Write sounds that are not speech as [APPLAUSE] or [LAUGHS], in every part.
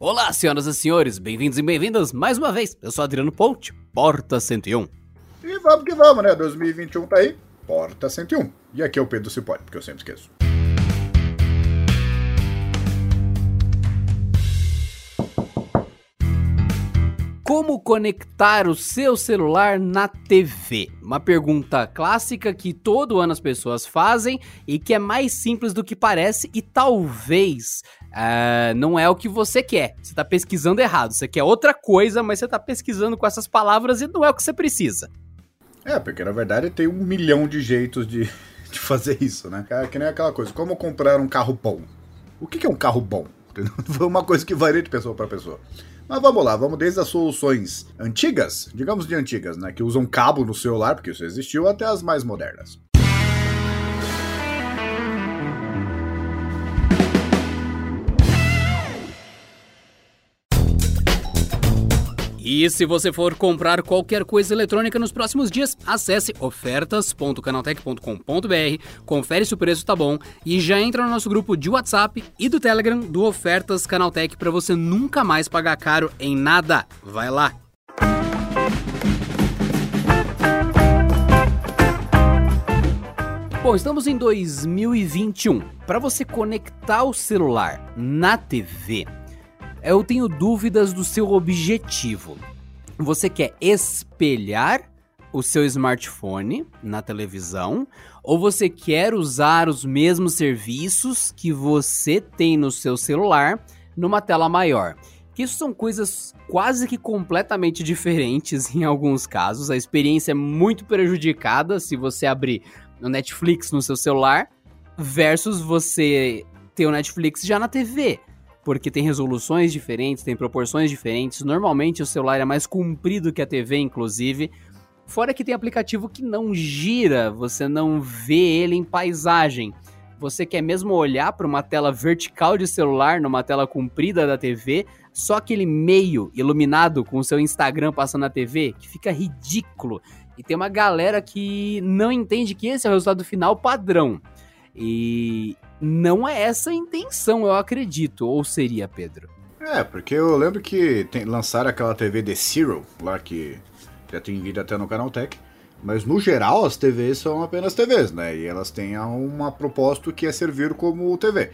Olá, senhoras e senhores, bem-vindos e bem-vindas mais uma vez. Eu sou Adriano Ponte, Porta 101. E vamos que vamos, né? 2021 tá aí, Porta 101. E aqui é o Pedro Cipolli, porque eu sempre esqueço. Como conectar o seu celular na TV? Uma pergunta clássica que todo ano as pessoas fazem e que é mais simples do que parece e talvez uh, não é o que você quer. Você está pesquisando errado. Você quer outra coisa, mas você está pesquisando com essas palavras e não é o que você precisa. É, porque na verdade tem um milhão de jeitos de, [LAUGHS] de fazer isso, né? É que nem aquela coisa, como comprar um carro bom. O que é um carro bom? [LAUGHS] Foi uma coisa que varia de pessoa para pessoa. Mas vamos lá, vamos desde as soluções antigas, digamos de antigas, né, que usam cabo no celular, porque isso existiu, até as mais modernas. E se você for comprar qualquer coisa eletrônica nos próximos dias, acesse ofertas.canaltech.com.br, confere se o preço tá bom e já entra no nosso grupo de WhatsApp e do Telegram do Ofertas Canaltech para você nunca mais pagar caro em nada. Vai lá! Bom, estamos em 2021. Para você conectar o celular na TV, eu tenho dúvidas do seu objetivo. Você quer espelhar o seu smartphone na televisão ou você quer usar os mesmos serviços que você tem no seu celular numa tela maior? Isso são coisas quase que completamente diferentes em alguns casos. A experiência é muito prejudicada se você abrir o Netflix no seu celular versus você ter o Netflix já na TV porque tem resoluções diferentes, tem proporções diferentes. Normalmente o celular é mais comprido que a TV, inclusive. Fora que tem aplicativo que não gira, você não vê ele em paisagem. Você quer mesmo olhar para uma tela vertical de celular, numa tela comprida da TV, só aquele meio iluminado com o seu Instagram passando na TV, que fica ridículo. E tem uma galera que não entende que esse é o resultado final padrão. E não é essa a intenção, eu acredito. Ou seria, Pedro? É, porque eu lembro que tem, lançaram aquela TV The Zero, lá que já tem vídeo até no Canal Tech. Mas no geral as TVs são apenas TVs, né? E elas têm uma propósito que é servir como TV.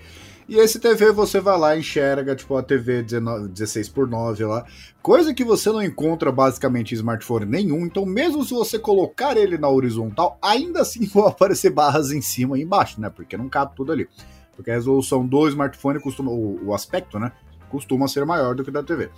E esse TV você vai lá e enxerga, tipo, a TV 19, 16 por 9 lá. Coisa que você não encontra basicamente em smartphone nenhum. Então, mesmo se você colocar ele na horizontal, ainda assim [LAUGHS] vão aparecer barras em cima e embaixo, né? Porque não cabe tudo ali. Porque a resolução do smartphone costuma. O, o aspecto, né? Costuma ser maior do que da TV.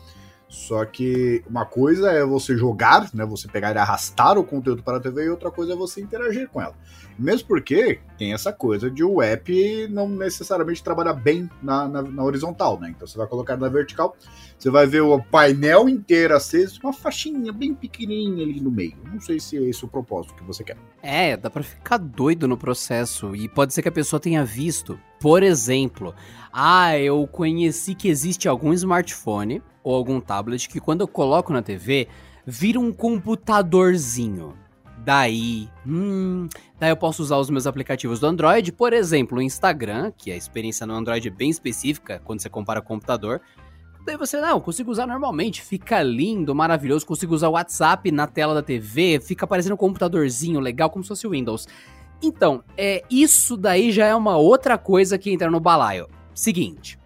Só que uma coisa é você jogar, né? Você pegar e arrastar o conteúdo para a TV e outra coisa é você interagir com ela. Mesmo porque tem essa coisa de o app não necessariamente trabalhar bem na, na, na horizontal, né? Então você vai colocar na vertical, você vai ver o painel inteiro aceso, uma faixinha bem pequenininha ali no meio. Não sei se é esse o propósito que você quer. É, dá para ficar doido no processo e pode ser que a pessoa tenha visto, por exemplo, ah, eu conheci que existe algum smartphone ou algum tablet que quando eu coloco na TV, vira um computadorzinho. Daí, hum, daí eu posso usar os meus aplicativos do Android, por exemplo, o Instagram, que a experiência no Android é bem específica quando você compara com o computador. Daí você, não, consigo usar normalmente, fica lindo, maravilhoso, consigo usar o WhatsApp na tela da TV, fica parecendo um computadorzinho legal, como se fosse o Windows. Então, é, isso daí já é uma outra coisa que entra no balaio. Seguinte,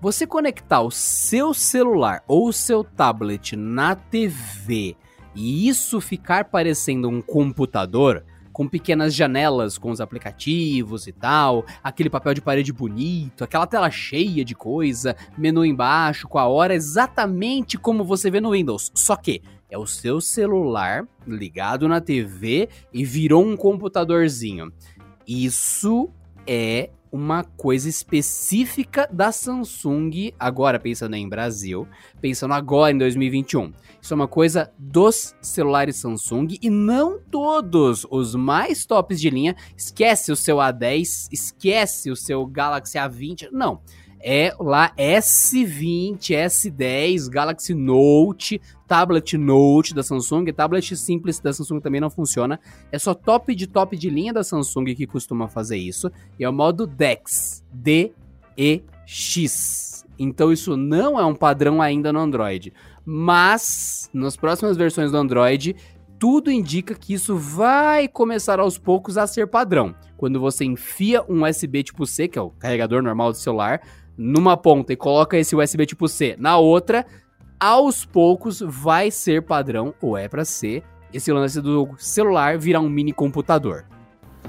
você conectar o seu celular ou o seu tablet na TV e isso ficar parecendo um computador, com pequenas janelas com os aplicativos e tal, aquele papel de parede bonito, aquela tela cheia de coisa, menu embaixo com a hora exatamente como você vê no Windows. Só que é o seu celular ligado na TV e virou um computadorzinho. Isso é uma coisa específica da Samsung, agora pensando em Brasil, pensando agora em 2021. Isso é uma coisa dos celulares Samsung e não todos os mais tops de linha. Esquece o seu A10, esquece o seu Galaxy A20, não é lá S20, S10, Galaxy Note, tablet Note da Samsung, tablet simples da Samsung também não funciona. É só top de top de linha da Samsung que costuma fazer isso. E é o modo DeX, D-E-X. Então isso não é um padrão ainda no Android. Mas nas próximas versões do Android, tudo indica que isso vai começar aos poucos a ser padrão. Quando você enfia um USB tipo C, que é o carregador normal do celular, numa ponta e coloca esse USB tipo C na outra, aos poucos vai ser padrão, ou é para ser, esse lance do celular virar um mini computador.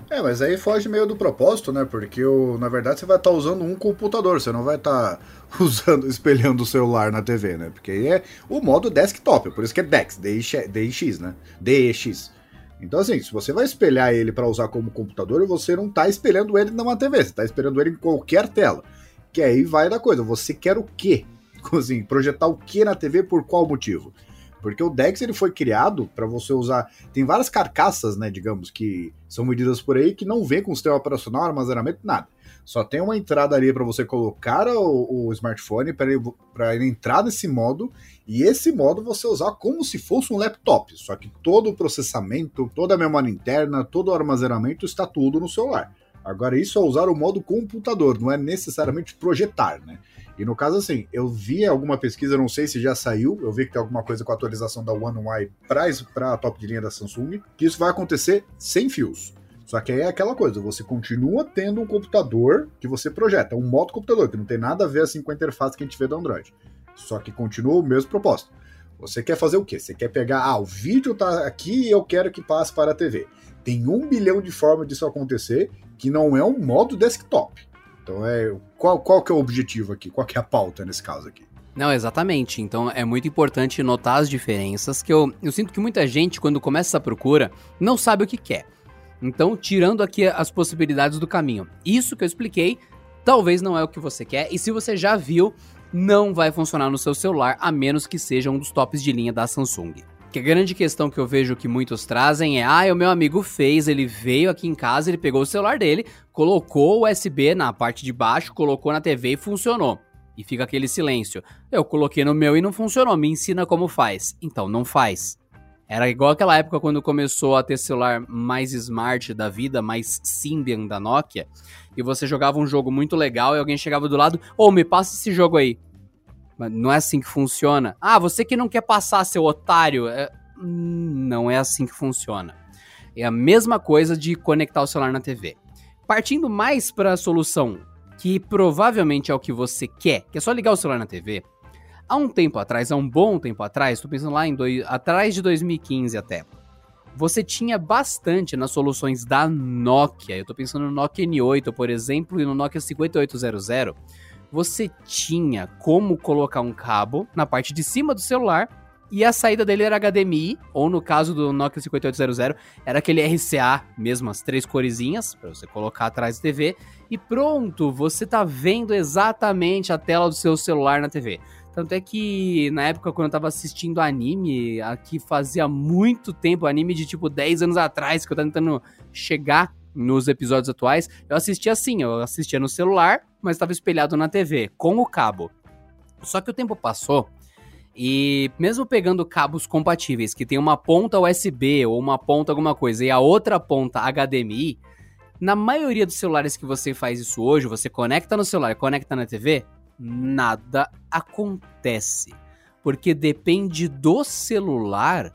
É, mas aí foge meio do propósito, né? Porque o, na verdade você vai estar tá usando um computador, você não vai estar tá [LAUGHS] usando, espelhando o celular na TV, né? Porque aí é o modo desktop, por isso que é DeX, DX, né? DEX. Então, assim, se você vai espelhar ele para usar como computador, você não está espelhando ele numa TV, você está espelhando ele em qualquer tela. Que aí vai da coisa, você quer o quê? [LAUGHS] Assim, projetar o que na TV por qual motivo? Porque o DeX ele foi criado para você usar. Tem várias carcaças, né, digamos, que são medidas por aí que não vem com sistema operacional, armazenamento, nada. Só tem uma entrada ali para você colocar o, o smartphone para ele, ele entrar nesse modo e esse modo você usar como se fosse um laptop. Só que todo o processamento, toda a memória interna, todo o armazenamento está tudo no celular. Agora, isso é usar o modo computador, não é necessariamente projetar, né? E no caso, assim, eu vi alguma pesquisa, não sei se já saiu, eu vi que tem alguma coisa com a atualização da One UI para a top de linha da Samsung, que isso vai acontecer sem fios. Só que aí é aquela coisa, você continua tendo um computador que você projeta, um modo computador, que não tem nada a ver assim com a interface que a gente vê do Android. Só que continua o mesmo propósito. Você quer fazer o quê? Você quer pegar, ah, o vídeo tá aqui e eu quero que passe para a TV. Tem um bilhão de formas disso acontecer que não é um modo desktop. Então, é, qual, qual que é o objetivo aqui? Qual que é a pauta nesse caso aqui? Não, exatamente. Então é muito importante notar as diferenças, que eu, eu sinto que muita gente, quando começa essa procura, não sabe o que quer. Então, tirando aqui as possibilidades do caminho. Isso que eu expliquei, talvez não é o que você quer, e se você já viu, não vai funcionar no seu celular, a menos que seja um dos tops de linha da Samsung. Que a grande questão que eu vejo que muitos trazem é: ah, o meu amigo fez, ele veio aqui em casa, ele pegou o celular dele, colocou o USB na parte de baixo, colocou na TV e funcionou. E fica aquele silêncio. Eu coloquei no meu e não funcionou, me ensina como faz. Então, não faz. Era igual aquela época quando começou a ter celular mais smart da vida, mais Symbian da Nokia, e você jogava um jogo muito legal e alguém chegava do lado, ô, oh, me passa esse jogo aí. Mas não é assim que funciona. Ah, você que não quer passar, seu otário. É... Não é assim que funciona. É a mesma coisa de conectar o celular na TV. Partindo mais para a solução que provavelmente é o que você quer, que é só ligar o celular na TV. Há um tempo atrás, há um bom tempo atrás, estou pensando lá em dois, atrás de 2015 até, você tinha bastante nas soluções da Nokia. Eu estou pensando no Nokia N8, por exemplo, e no Nokia 5800 você tinha como colocar um cabo na parte de cima do celular e a saída dele era HDMI, ou no caso do Nokia 5800, era aquele RCA mesmo, as três coresinhas, para você colocar atrás da TV, e pronto, você tá vendo exatamente a tela do seu celular na TV. Tanto é que na época quando eu tava assistindo anime, aqui fazia muito tempo, anime de tipo 10 anos atrás, que eu tava tentando chegar nos episódios atuais, eu assistia assim, eu assistia no celular, mas estava espelhado na TV, com o cabo. Só que o tempo passou e mesmo pegando cabos compatíveis, que tem uma ponta USB ou uma ponta alguma coisa e a outra ponta HDMI, na maioria dos celulares que você faz isso hoje, você conecta no celular e conecta na TV, nada acontece. Porque depende do celular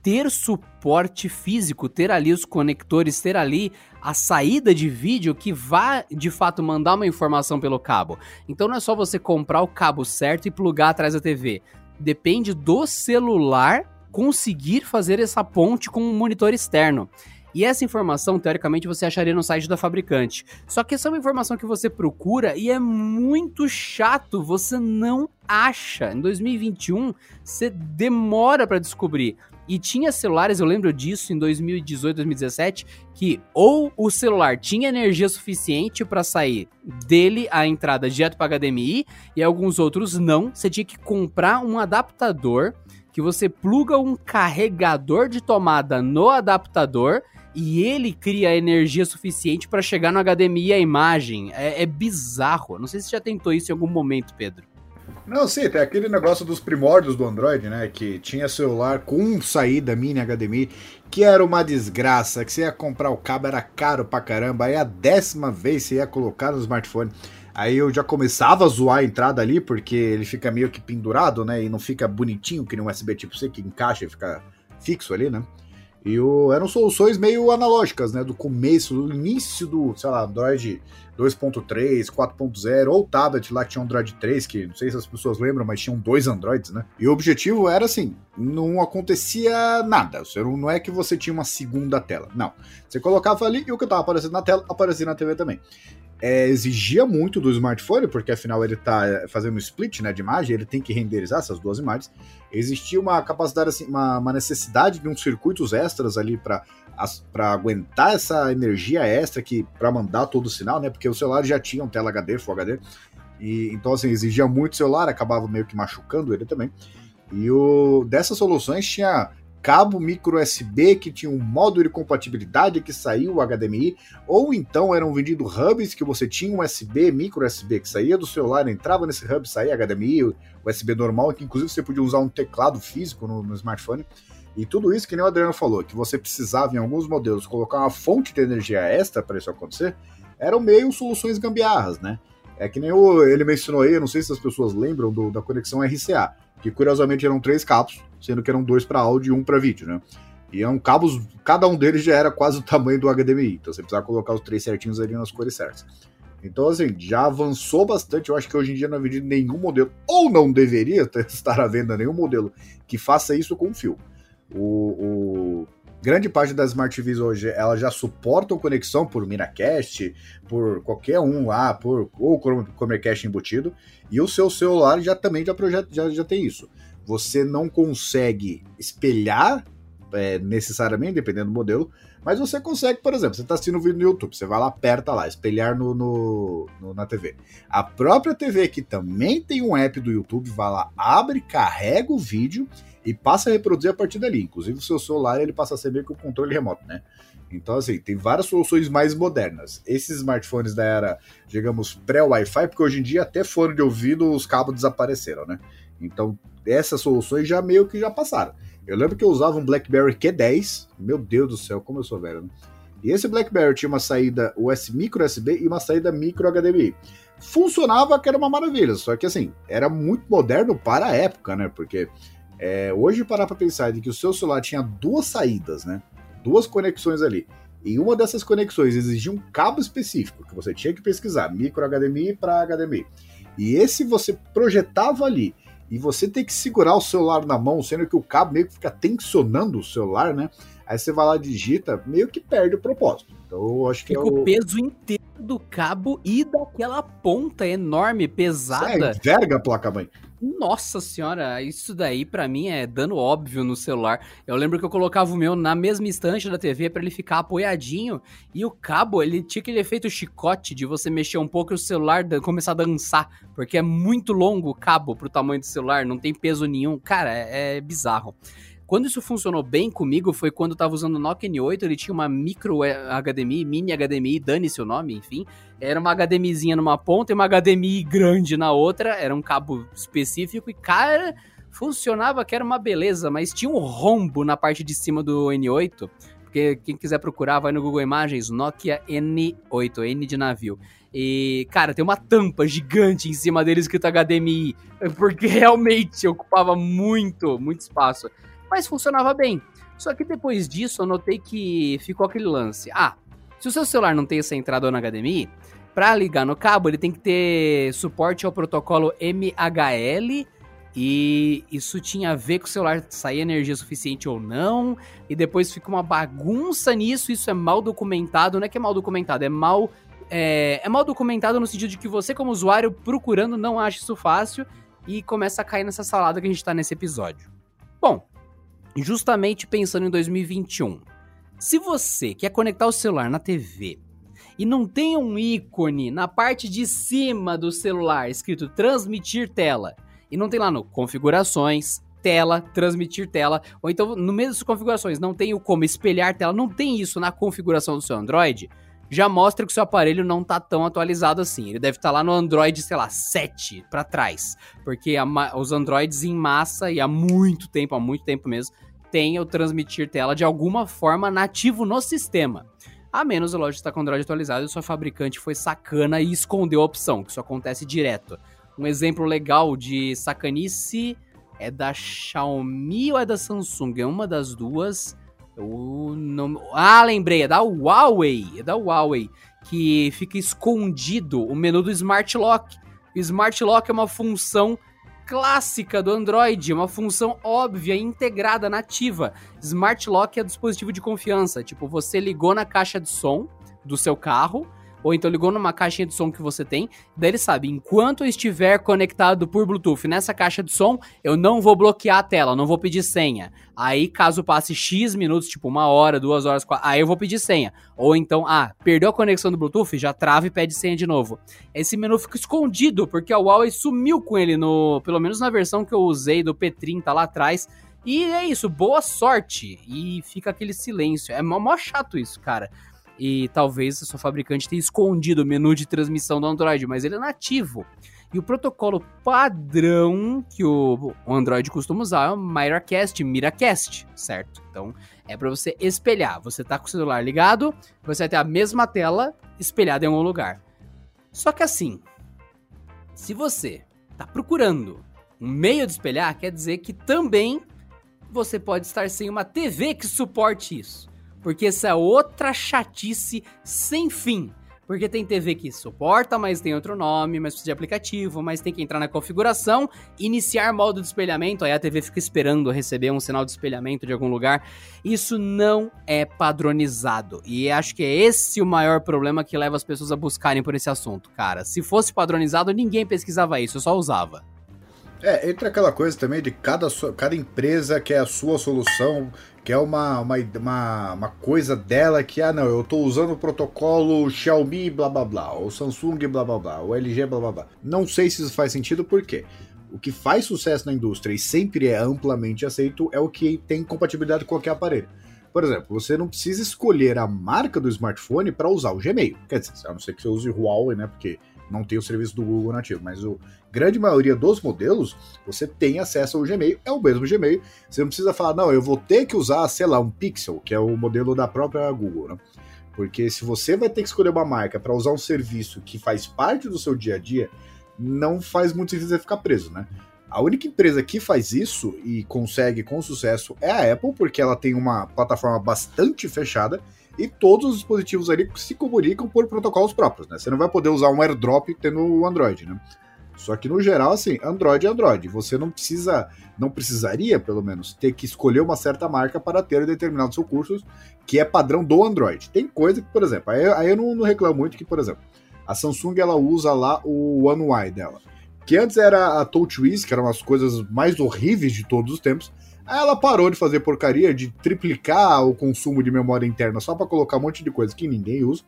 ter suporte físico, ter ali os conectores, ter ali a saída de vídeo que vá de fato mandar uma informação pelo cabo. Então não é só você comprar o cabo certo e plugar atrás da TV. Depende do celular conseguir fazer essa ponte com um monitor externo. E essa informação, teoricamente, você acharia no site da fabricante. Só que essa é uma informação que você procura e é muito chato, você não acha. Em 2021, você demora para descobrir. E tinha celulares, eu lembro disso em 2018, 2017, que ou o celular tinha energia suficiente para sair dele a entrada direto para HDMI e alguns outros não. Você tinha que comprar um adaptador que você pluga um carregador de tomada no adaptador e ele cria energia suficiente para chegar no HDMI a imagem. É, é bizarro. Não sei se você já tentou isso em algum momento, Pedro. Não, sim, tem aquele negócio dos primórdios do Android, né? Que tinha celular com saída mini HDMI, que era uma desgraça, que você ia comprar o cabo, era caro pra caramba, aí a décima vez você ia colocar no smartphone. Aí eu já começava a zoar a entrada ali, porque ele fica meio que pendurado, né? E não fica bonitinho que nem um USB tipo C que encaixa e fica fixo ali, né? E o, eram soluções meio analógicas, né? Do começo, do início do, sei lá, Android 2.3, 4.0, ou tablet lá que tinha Android 3, que não sei se as pessoas lembram, mas tinham dois Androids, né? E o objetivo era assim: não acontecia nada. Não é que você tinha uma segunda tela. Não. Você colocava ali e o que estava aparecendo na tela aparecia na TV também é, exigia muito do smartphone, porque afinal ele está é, fazendo split né, de imagem, ele tem que renderizar essas duas imagens. Existia uma capacidade, assim, uma, uma necessidade de uns circuitos extras ali para aguentar essa energia extra que para mandar todo o sinal, né? Porque o celular já tinha um tela HD, Full HD, e então assim exigia muito celular, acabava meio que machucando ele também. E o dessas soluções tinha cabo micro USB que tinha um módulo de compatibilidade que saiu o HDMI, ou então eram vendidos hubs que você tinha um USB, micro USB que saía do celular, entrava nesse hub, saía HDMI, USB normal, que inclusive você podia usar um teclado físico no, no smartphone. E tudo isso que nem o Adriano falou, que você precisava em alguns modelos colocar uma fonte de energia extra para isso acontecer, eram meio soluções gambiarras, né? É que nem o, ele mencionou aí, não sei se as pessoas lembram do, da conexão RCA, que curiosamente eram três cabos, sendo que eram dois para áudio e um para vídeo, né? E eram cabos, cada um deles já era quase o tamanho do HDMI, então você precisava colocar os três certinhos ali nas cores certas. Então, assim, já avançou bastante. Eu acho que hoje em dia não é vendido nenhum modelo, ou não deveria [LAUGHS] estar à venda nenhum modelo que faça isso com fio. O, o, grande parte das Smart TVs hoje elas já suportam conexão por Miracast, por qualquer um lá, por ou Chromecast embutido, e o seu celular já também já, projeta, já, já tem isso você não consegue espelhar é, necessariamente, dependendo do modelo, mas você consegue, por exemplo, você está assistindo um vídeo no YouTube, você vai lá, aperta lá, espelhar no, no, no, na TV. A própria TV, que também tem um app do YouTube, vai lá, abre, carrega o vídeo e passa a reproduzir a partir dali. Inclusive, o seu celular ele passa a ser meio que o controle remoto, né? Então, assim, tem várias soluções mais modernas. Esses smartphones da era, digamos, pré-Wi-Fi, porque hoje em dia até fone de ouvido os cabos desapareceram, né? Então, essas soluções já meio que já passaram. Eu lembro que eu usava um BlackBerry Q10, meu Deus do céu, como eu sou velho, né? E esse BlackBerry tinha uma saída US, micro USB e uma saída micro HDMI. Funcionava que era uma maravilha, só que assim, era muito moderno para a época, né? Porque é, hoje parar para pensar de que o seu celular tinha duas saídas, né? Duas conexões ali. E uma dessas conexões exigia um cabo específico que você tinha que pesquisar, micro HDMI para HDMI. E esse você projetava ali e você tem que segurar o celular na mão, sendo que o cabo meio que fica tensionando o celular, né? Aí você vai lá, digita, meio que perde o propósito. Então eu acho que Fica é o... o peso inteiro do cabo e daquela ponta enorme, pesada. Você enverga a placa-mãe. Nossa senhora, isso daí para mim é dano óbvio no celular. Eu lembro que eu colocava o meu na mesma estante da TV para ele ficar apoiadinho e o cabo, ele tinha aquele efeito chicote de você mexer um pouco e o celular começar a dançar, porque é muito longo o cabo pro tamanho do celular, não tem peso nenhum. Cara, é, é bizarro. Quando isso funcionou bem comigo foi quando eu tava usando o Nokia N8, ele tinha uma micro HDMI, mini HDMI, dane-se o nome, enfim. Era uma HDMIzinha numa ponta e uma HDMI grande na outra, era um cabo específico e, cara, funcionava que era uma beleza, mas tinha um rombo na parte de cima do N8, porque quem quiser procurar vai no Google Imagens, Nokia N8, N de navio. E, cara, tem uma tampa gigante em cima dele escrito HDMI, porque realmente ocupava muito, muito espaço mas funcionava bem. Só que depois disso eu notei que ficou aquele lance. Ah, se o seu celular não tem essa entrada na HDMI, para ligar no cabo ele tem que ter suporte ao protocolo MHL e isso tinha a ver com o celular sair energia suficiente ou não, e depois fica uma bagunça nisso, isso é mal documentado, não é que é mal documentado, é mal é, é mal documentado no sentido de que você como usuário procurando não acha isso fácil e começa a cair nessa salada que a gente tá nesse episódio. Bom, justamente pensando em 2021. Se você quer conectar o celular na TV e não tem um ícone na parte de cima do celular escrito transmitir tela, e não tem lá no configurações, tela, transmitir tela, ou então no meio das configurações não tem o como espelhar tela, não tem isso na configuração do seu Android, já mostra que o seu aparelho não tá tão atualizado assim. Ele deve estar tá lá no Android, sei lá, 7 para trás, porque a, os Androids em massa e há muito tempo, há muito tempo mesmo, tem o transmitir tela de alguma forma nativo no sistema. A menos a loja está com Android atualizado e o seu fabricante foi sacana e escondeu a opção, que isso acontece direto. Um exemplo legal de sacanice é da Xiaomi ou é da Samsung? É uma das duas. Eu não... Ah, lembrei, é da Huawei. É da Huawei. Que fica escondido o menu do Smart Lock. O Smart Lock é uma função clássica do Android, uma função óbvia, integrada, nativa. Smart Lock é dispositivo de confiança. Tipo, você ligou na caixa de som do seu carro, ou então ligou numa caixinha de som que você tem, daí ele sabe, enquanto eu estiver conectado por Bluetooth nessa caixa de som, eu não vou bloquear a tela, não vou pedir senha. Aí, caso passe X minutos, tipo uma hora, duas horas, quatro, aí eu vou pedir senha. Ou então, ah, perdeu a conexão do Bluetooth, já trava e pede senha de novo. Esse menu fica escondido, porque a Huawei sumiu com ele no, pelo menos na versão que eu usei do P30 lá atrás. E é isso, boa sorte. E fica aquele silêncio. É mó, mó chato isso, cara e talvez a sua fabricante tenha escondido o menu de transmissão do Android, mas ele é nativo. E o protocolo padrão que o Android costuma usar é o Miracast, Miracast, certo? Então é para você espelhar. Você tá com o celular ligado, você vai ter a mesma tela espelhada em algum lugar. Só que assim, se você tá procurando um meio de espelhar, quer dizer que também você pode estar sem uma TV que suporte isso porque essa é outra chatice sem fim. Porque tem TV que suporta, mas tem outro nome, mas precisa de aplicativo, mas tem que entrar na configuração, iniciar modo de espelhamento, aí a TV fica esperando receber um sinal de espelhamento de algum lugar. Isso não é padronizado. E acho que é esse o maior problema que leva as pessoas a buscarem por esse assunto, cara. Se fosse padronizado, ninguém pesquisava isso, eu só usava. É, entra aquela coisa também de cada, cada empresa quer a sua solução, quer uma, uma, uma, uma coisa dela que, ah, não, eu estou usando o protocolo Xiaomi blá blá blá, ou Samsung blá blá blá, ou LG blá blá blá. Não sei se isso faz sentido, por quê? O que faz sucesso na indústria e sempre é amplamente aceito é o que tem compatibilidade com qualquer aparelho. Por exemplo, você não precisa escolher a marca do smartphone para usar o Gmail. Quer dizer, a não ser que você use Huawei, né? Porque não tem o serviço do Google nativo, mas a grande maioria dos modelos, você tem acesso ao Gmail, é o mesmo Gmail, você não precisa falar, não, eu vou ter que usar, sei lá, um Pixel, que é o modelo da própria Google, né? Porque se você vai ter que escolher uma marca para usar um serviço que faz parte do seu dia a dia, não faz muito sentido você ficar preso, né? A única empresa que faz isso e consegue com sucesso é a Apple, porque ela tem uma plataforma bastante fechada e todos os dispositivos ali se comunicam por protocolos próprios, né? Você não vai poder usar um AirDrop tendo o Android, né? Só que no geral, assim, Android é Android. Você não precisa, não precisaria, pelo menos, ter que escolher uma certa marca para ter determinados recursos que é padrão do Android. Tem coisa que, por exemplo, aí, aí eu não, não, reclamo muito que, por exemplo, a Samsung ela usa lá o One UI dela, que antes era a TouchWiz, que eram as coisas mais horríveis de todos os tempos. Aí ela parou de fazer porcaria, de triplicar o consumo de memória interna só para colocar um monte de coisa que ninguém usa.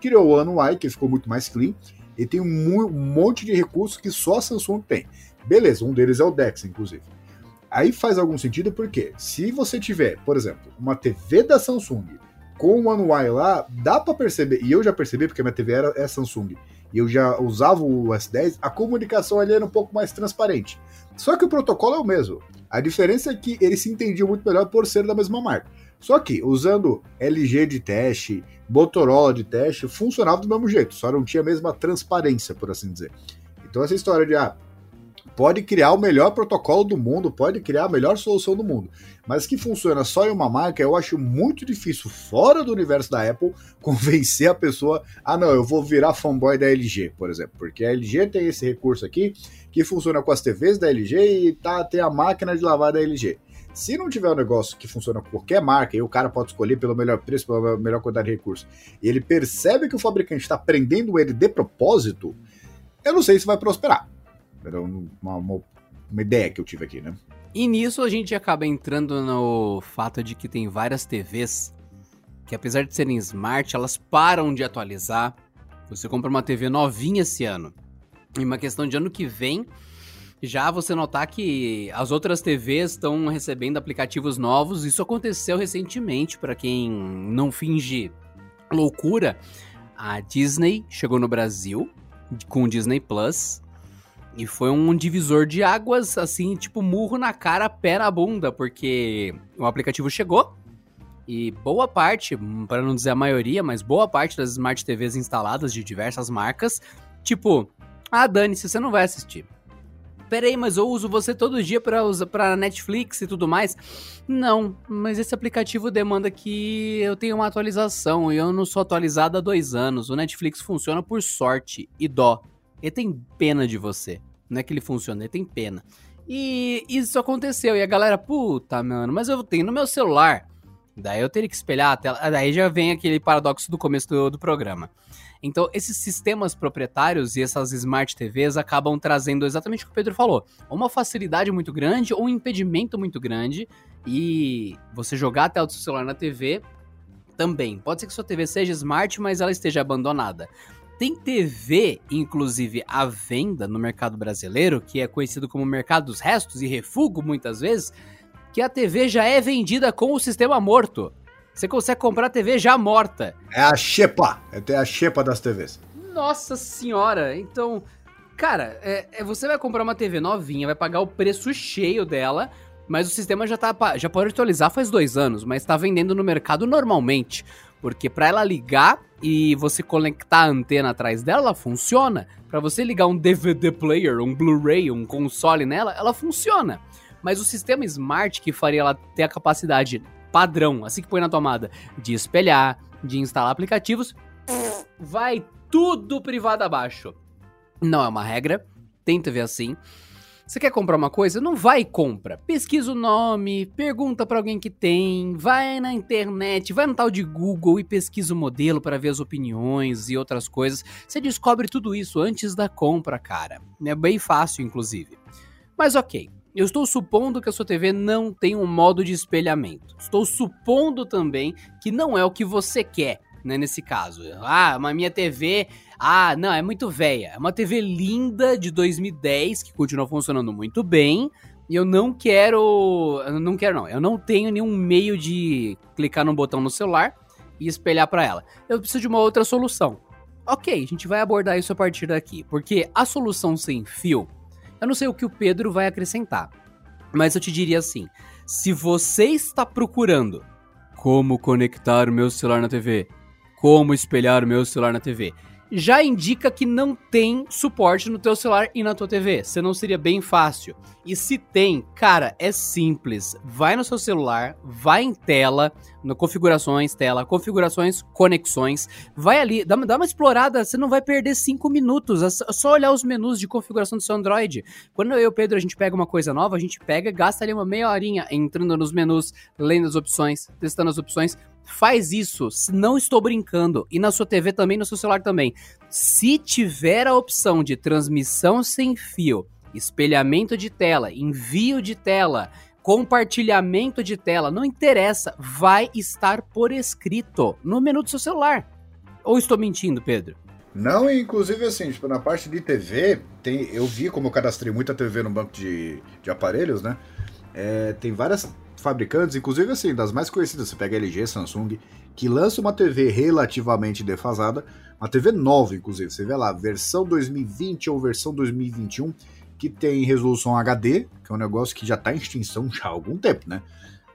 Criou o One UI, que ficou muito mais clean. E tem um, monte de recursos que só a Samsung tem. Beleza, um deles é o DeX, inclusive. Aí faz algum sentido porque se você tiver, por exemplo, uma TV da Samsung com o One UI lá, dá para perceber, e eu já percebi porque minha TV era, é Samsung, e eu já usava o S10, a comunicação ali era um pouco mais transparente. Só que o protocolo é o mesmo. A diferença é que eles se entendiam muito melhor por ser da mesma marca. Só que, usando LG de teste, Motorola de teste, funcionava do mesmo jeito, só não tinha a mesma transparência, por assim dizer. Então essa história de, ah, pode criar o melhor protocolo do mundo, pode criar a melhor solução do mundo, mas que funciona só em uma marca, eu acho muito difícil, fora do universo da Apple, [LAUGHS] convencer a pessoa, ah não, eu vou virar fanboy da LG, por exemplo, porque a LG tem esse recurso aqui, que funciona com as TVs da LG e tá, tem a máquina de lavar da LG. Se não tiver um negócio que funciona com qualquer marca, e o cara pode escolher pelo melhor preço, pela melhor quantidade de recursos, e ele percebe que o fabricante está prendendo ele de propósito, eu não sei se vai prosperar. Era uma, uma, uma ideia que eu tive aqui, né? E nisso a gente acaba entrando no fato de que tem várias TVs que, apesar de serem smart, elas param de atualizar. Você compra uma TV novinha esse ano em uma questão de ano que vem, já você notar que as outras TVs estão recebendo aplicativos novos. Isso aconteceu recentemente, para quem não finge loucura. A Disney chegou no Brasil com o Disney Plus e foi um divisor de águas, assim, tipo murro na cara, pé na bunda, porque o aplicativo chegou E boa parte, para não dizer a maioria, mas boa parte das Smart TVs instaladas de diversas marcas, tipo, ah, Dani, se você não vai assistir. Peraí, mas eu uso você todo dia para Netflix e tudo mais. Não, mas esse aplicativo demanda que eu tenha uma atualização e eu não sou atualizado há dois anos. O Netflix funciona por sorte e dó. Ele tem pena de você. Não é que ele funciona, ele tem pena. E isso aconteceu. E a galera, puta, mano, mas eu tenho no meu celular. Daí eu teria que espelhar a tela. Daí já vem aquele paradoxo do começo do, do programa. Então, esses sistemas proprietários e essas smart TVs acabam trazendo exatamente o que o Pedro falou: uma facilidade muito grande ou um impedimento muito grande. E você jogar a tela do seu celular na TV também. Pode ser que sua TV seja smart, mas ela esteja abandonada. Tem TV, inclusive, à venda no mercado brasileiro, que é conhecido como mercado dos restos e refugo muitas vezes, que a TV já é vendida com o sistema morto. Você consegue comprar a TV já morta. É a xepa. É a xepa das TVs. Nossa senhora. Então, cara, é, é, você vai comprar uma TV novinha, vai pagar o preço cheio dela, mas o sistema já tá. Já pode atualizar faz dois anos, mas tá vendendo no mercado normalmente. Porque para ela ligar e você conectar a antena atrás dela, ela funciona. Para você ligar um DVD player, um Blu-ray, um console nela, ela funciona. Mas o sistema Smart que faria ela ter a capacidade padrão, assim que põe na tomada, de espelhar, de instalar aplicativos, vai tudo privado abaixo. Não é uma regra, tenta ver assim. Você quer comprar uma coisa? Não vai e compra. Pesquisa o nome, pergunta para alguém que tem, vai na internet, vai no tal de Google e pesquisa o modelo para ver as opiniões e outras coisas. Você descobre tudo isso antes da compra, cara. É bem fácil, inclusive. Mas ok, eu estou supondo que a sua TV não tem um modo de espelhamento. Estou supondo também que não é o que você quer, né, nesse caso. Ah, uma minha TV, ah, não, é muito velha. É uma TV linda de 2010 que continua funcionando muito bem. E eu não quero, eu não quero não. Eu não tenho nenhum meio de clicar num botão no celular e espelhar para ela. Eu preciso de uma outra solução. OK, a gente vai abordar isso a partir daqui, porque a solução sem fio eu não sei o que o Pedro vai acrescentar, mas eu te diria assim: se você está procurando como conectar o meu celular na TV, como espelhar o meu celular na TV, já indica que não tem suporte no teu celular e na tua TV. Senão seria bem fácil. E se tem, cara, é simples. Vai no seu celular, vai em tela, no configurações, tela, configurações, conexões, vai ali, dá, dá uma explorada, você não vai perder 5 minutos. É só olhar os menus de configuração do seu Android. Quando eu e o Pedro a gente pega uma coisa nova, a gente pega, gasta ali uma meia horinha entrando nos menus, lendo as opções, testando as opções Faz isso, não estou brincando. E na sua TV também, no seu celular também. Se tiver a opção de transmissão sem fio, espelhamento de tela, envio de tela, compartilhamento de tela, não interessa, vai estar por escrito no menu do seu celular. Ou estou mentindo, Pedro? Não, inclusive assim, tipo, na parte de TV, tem, eu vi como eu cadastrei muita TV no banco de, de aparelhos, né? É, tem várias fabricantes, inclusive assim, das mais conhecidas, você pega LG, Samsung, que lança uma TV relativamente defasada, uma TV nova, inclusive, você vê lá, versão 2020 ou versão 2021, que tem resolução HD, que é um negócio que já está em extinção já há algum tempo, né?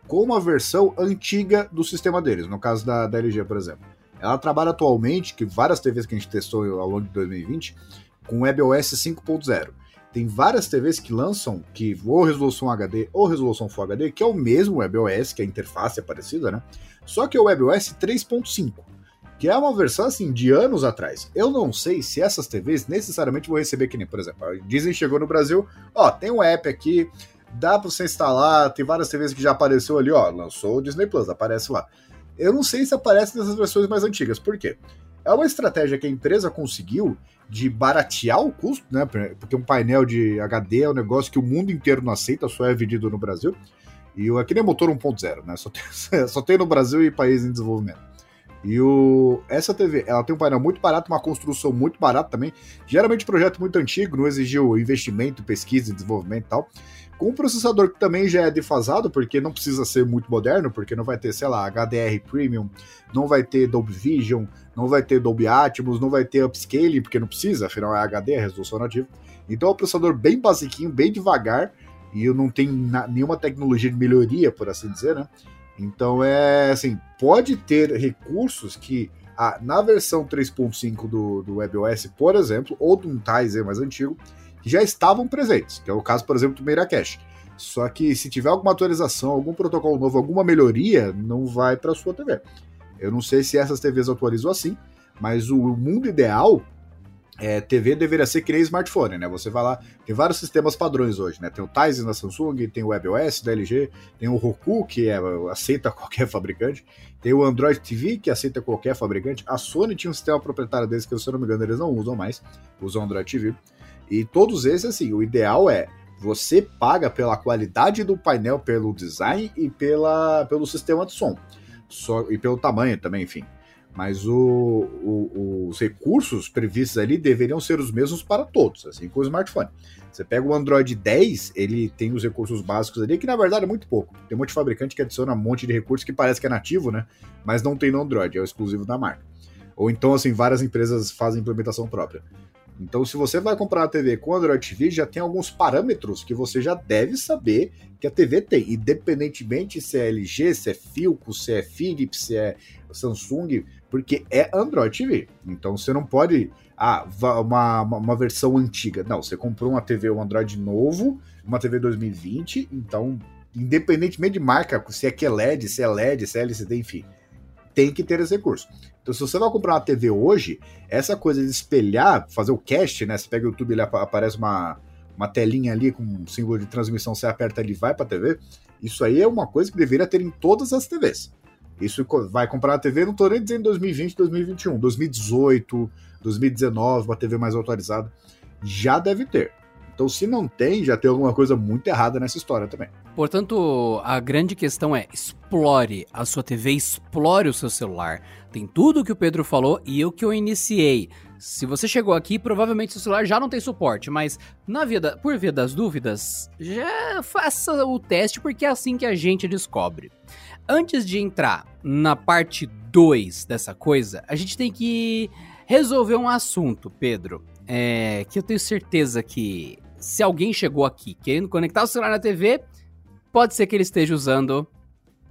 Com uma versão antiga do sistema deles, no caso da, da LG, por exemplo. Ela trabalha atualmente, que várias TVs que a gente testou ao longo de 2020, com WebOS 5.0. Tem várias TVs que lançam que ou resolução HD ou resolução Full HD, que é o mesmo WebOS, que a interface é parecida, né? Só que é o WebOS 3.5, que é uma versão assim de anos atrás. Eu não sei se essas TVs necessariamente vão receber que nem, por exemplo, a Disney chegou no Brasil, ó, tem um app aqui, dá para você instalar, tem várias TVs que já apareceu ali, ó, lançou o Disney Plus, aparece lá. Eu não sei se aparece nessas versões mais antigas, por quê? É uma estratégia que a empresa conseguiu de baratear o custo, né? Porque um painel de HD é um negócio que o mundo inteiro não aceita, só é vendido no Brasil. E aqui nem motor 1.0, né? Só tem, [LAUGHS] só tem no Brasil e países em desenvolvimento. E o, essa TV, ela tem um painel muito barato, uma construção muito barata também. Geralmente projeto muito antigo, não exigiu investimento, pesquisa desenvolvimento e tal. Com um processador que também já é defasado, porque não precisa ser muito moderno, porque não vai ter, sei lá, HDR Premium, não vai ter Dolby Vision, não vai ter Dolby Atmos, não vai ter upscaling, porque não precisa, afinal é HD, é resolução nativa. Então é um processador bem basiquinho, bem devagar, e não tenho nenhuma tecnologia de melhoria, por assim dizer, né? Então é assim, pode ter recursos que ah, na versão 3.5 do, do WebOS, por exemplo, ou de um Tizer mais antigo, já estavam presentes, que é o caso, por exemplo, do Meiracache. Só que se tiver alguma atualização, algum protocolo novo, alguma melhoria, não vai para sua TV. Eu não sei se essas TVs atualizam assim, mas o mundo ideal é, TV deveria ser que nem smartphone, né? Você vai lá, tem vários sistemas padrões hoje, né? Tem o Tizen da Samsung, tem o WebOS da LG, tem o Roku, que é, aceita [LAUGHS] qualquer fabricante, tem o Android TV, que aceita qualquer fabricante. A Sony tinha um sistema proprietário deles, que se eu não me engano eles não usam mais, usam Android TV. E todos esses, assim, o ideal é você paga pela qualidade do painel, pelo design e pela, pelo sistema de som. Só, e pelo tamanho também, enfim. Mas o, o, os recursos previstos ali deveriam ser os mesmos para todos, assim como o smartphone. Você pega o Android 10, ele tem os recursos básicos ali, que na verdade é muito pouco. Tem um monte de fabricante que adiciona um monte de recursos que parece que é nativo, né? Mas não tem no Android, é o exclusivo da marca. Ou então, assim, várias empresas fazem implementação própria. Então, se você vai comprar uma TV com Android TV, já tem alguns parâmetros que você já deve saber que a TV tem, independentemente se é LG, se é Philips, se é Philips, se é Samsung, porque é Android TV. Então você não pode. Ah, uma, uma versão antiga. Não, você comprou uma TV, um Android novo, uma TV 2020, então, independentemente de marca, se é QLED, se é LED, se é LCD, enfim, tem que ter esse recurso. Então, se você vai comprar uma TV hoje, essa coisa de espelhar, fazer o cast, né? Você pega o YouTube e aparece uma, uma telinha ali com um símbolo de transmissão, você aperta ali e vai para a TV. Isso aí é uma coisa que deveria ter em todas as TVs. Isso vai comprar a TV, não estou nem dizendo 2020, 2021, 2018, 2019, uma TV mais atualizada. Já deve ter. Então, se não tem, já tem alguma coisa muito errada nessa história também. Portanto, a grande questão é: explore a sua TV, explore o seu celular. Tem tudo o que o Pedro falou e o que eu iniciei. Se você chegou aqui, provavelmente seu celular já não tem suporte, mas na por via das dúvidas, já faça o teste porque é assim que a gente descobre antes de entrar na parte 2 dessa coisa, a gente tem que resolver um assunto, Pedro. É, que eu tenho certeza que se alguém chegou aqui querendo conectar o celular na TV, pode ser que ele esteja usando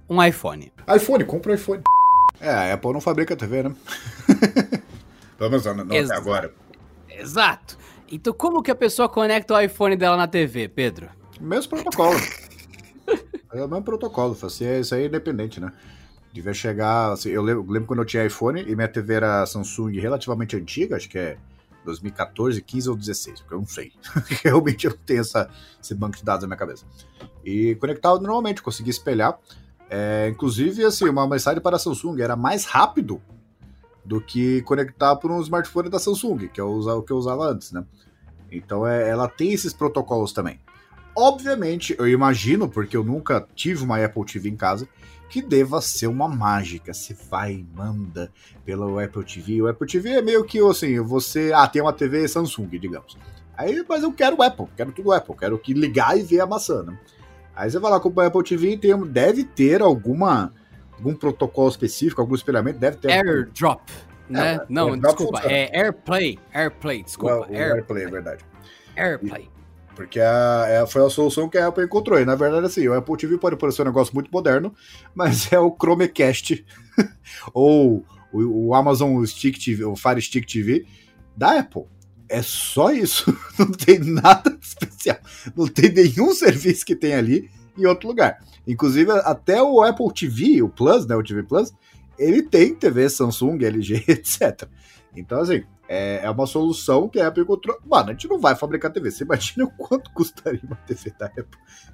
um iPhone. iPhone, compra um iPhone. É, a Apple não fabrica TV, né? [LAUGHS] Pelo menos não, até agora. Exato. Então como que a pessoa conecta o iPhone dela na TV, Pedro? Mesmo protocolo. É o mesmo protocolo, assim, é, isso aí é independente, né? Devia chegar. Assim, eu lembro, quando eu tinha iPhone e minha TV era Samsung relativamente antiga, acho que é 2014, 15 ou 16, porque eu não sei. [LAUGHS] Realmente eu não tenho essa, esse banco de dados na minha cabeça. E conectava normalmente, conseguia espelhar. É, inclusive, assim, uma mensagem para a Samsung era mais rápido do que conectar por um smartphone da Samsung, que é o que eu usava antes, né? Então é, ela tem esses protocolos também. Obviamente, eu imagino, porque eu nunca tive uma Apple TV em casa, que deva ser uma mágica. Você vai e manda pelo Apple TV. O Apple TV é meio que assim, você. Ah, tem uma TV Samsung, digamos. Aí, mas eu quero o Apple, quero tudo Apple, quero que ligar e ver a maçã, né? Aí você vai lá com o Apple TV e tem, deve ter alguma algum protocolo específico, algum espelhamento, deve ter. AirDrop, né? É, Não, desculpa, é AirPlay, AirPlay, desculpa. O, o AirPlay, é verdade. AirPlay. Porque a, a, foi a solução que a Apple encontrou. E na verdade, assim, o Apple TV pode parecer um negócio muito moderno, mas [LAUGHS] é o Chromecast [LAUGHS] ou o, o, Amazon Stick TV, o Fire Stick TV da Apple. É só isso. [LAUGHS] Não tem nada especial. Não tem nenhum serviço que tem ali em outro lugar. Inclusive, até o Apple TV, o Plus, né? O TV Plus, ele tem TV Samsung, LG, etc. Então, assim, é, é uma solução que a Apple encontrou. Mano, a gente não vai fabricar TV. Você imagina o quanto custaria uma TV da Apple?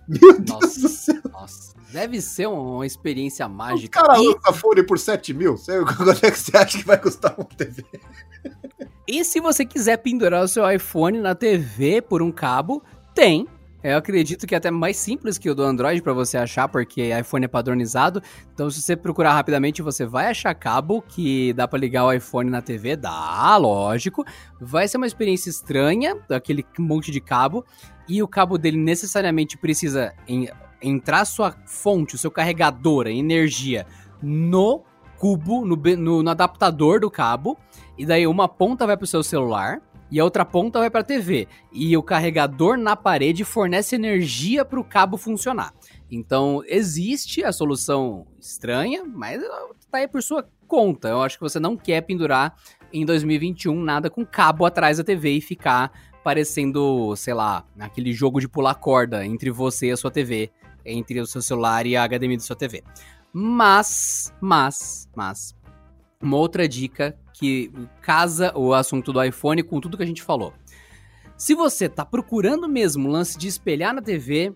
Meu nossa, Deus do céu. Nossa, deve ser uma experiência mágica. O cara e... usa fone por 7 mil. [LAUGHS] Quanto é que você acha que vai custar uma TV? E se você quiser pendurar o seu iPhone na TV por um cabo, tem eu acredito que é até mais simples que o do Android para você achar, porque iPhone é padronizado. Então, se você procurar rapidamente, você vai achar cabo que dá para ligar o iPhone na TV, dá, lógico. Vai ser uma experiência estranha, aquele monte de cabo, e o cabo dele necessariamente precisa em, entrar sua fonte, o seu carregador, a energia no cubo, no, no, no adaptador do cabo, e daí uma ponta vai pro seu celular e a outra ponta vai para a TV. E o carregador na parede fornece energia para o cabo funcionar. Então, existe a solução estranha, mas tá aí por sua conta. Eu acho que você não quer pendurar em 2021 nada com cabo atrás da TV e ficar parecendo, sei lá, aquele jogo de pular corda entre você e a sua TV, entre o seu celular e a HDMI da sua TV. Mas, mas, mas, uma outra dica que casa o assunto do iPhone com tudo que a gente falou. Se você tá procurando mesmo o lance de espelhar na TV,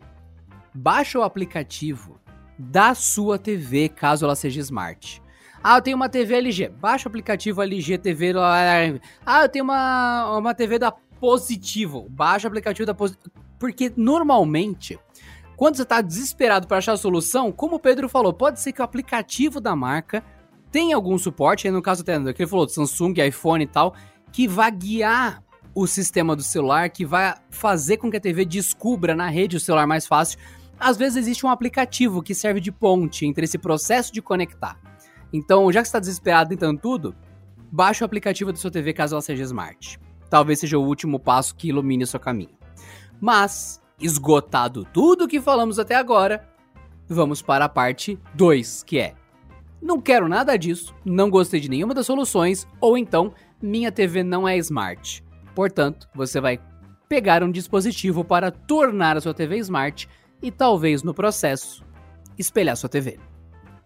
baixa o aplicativo da sua TV, caso ela seja smart. Ah, eu tenho uma TV LG. Baixa o aplicativo LG TV. Ah, eu tenho uma, uma TV da Positivo. Baixa o aplicativo da Positivo. Porque normalmente, quando você está desesperado para achar a solução, como o Pedro falou, pode ser que o aplicativo da marca tenha algum suporte, aí no caso até que ele falou Samsung, iPhone e tal, que vai guiar o sistema do celular, que vai fazer com que a TV descubra na rede o celular mais fácil. Às vezes existe um aplicativo que serve de ponte entre esse processo de conectar. Então, já que você está desesperado tentando tudo, baixe o aplicativo da sua TV caso ela seja smart. Talvez seja o último passo que ilumine o seu caminho. Mas, esgotado tudo que falamos até agora, vamos para a parte 2, que é: não quero nada disso, não gostei de nenhuma das soluções, ou então minha TV não é smart. Portanto, você vai pegar um dispositivo para tornar a sua TV smart e talvez no processo espelhar sua TV.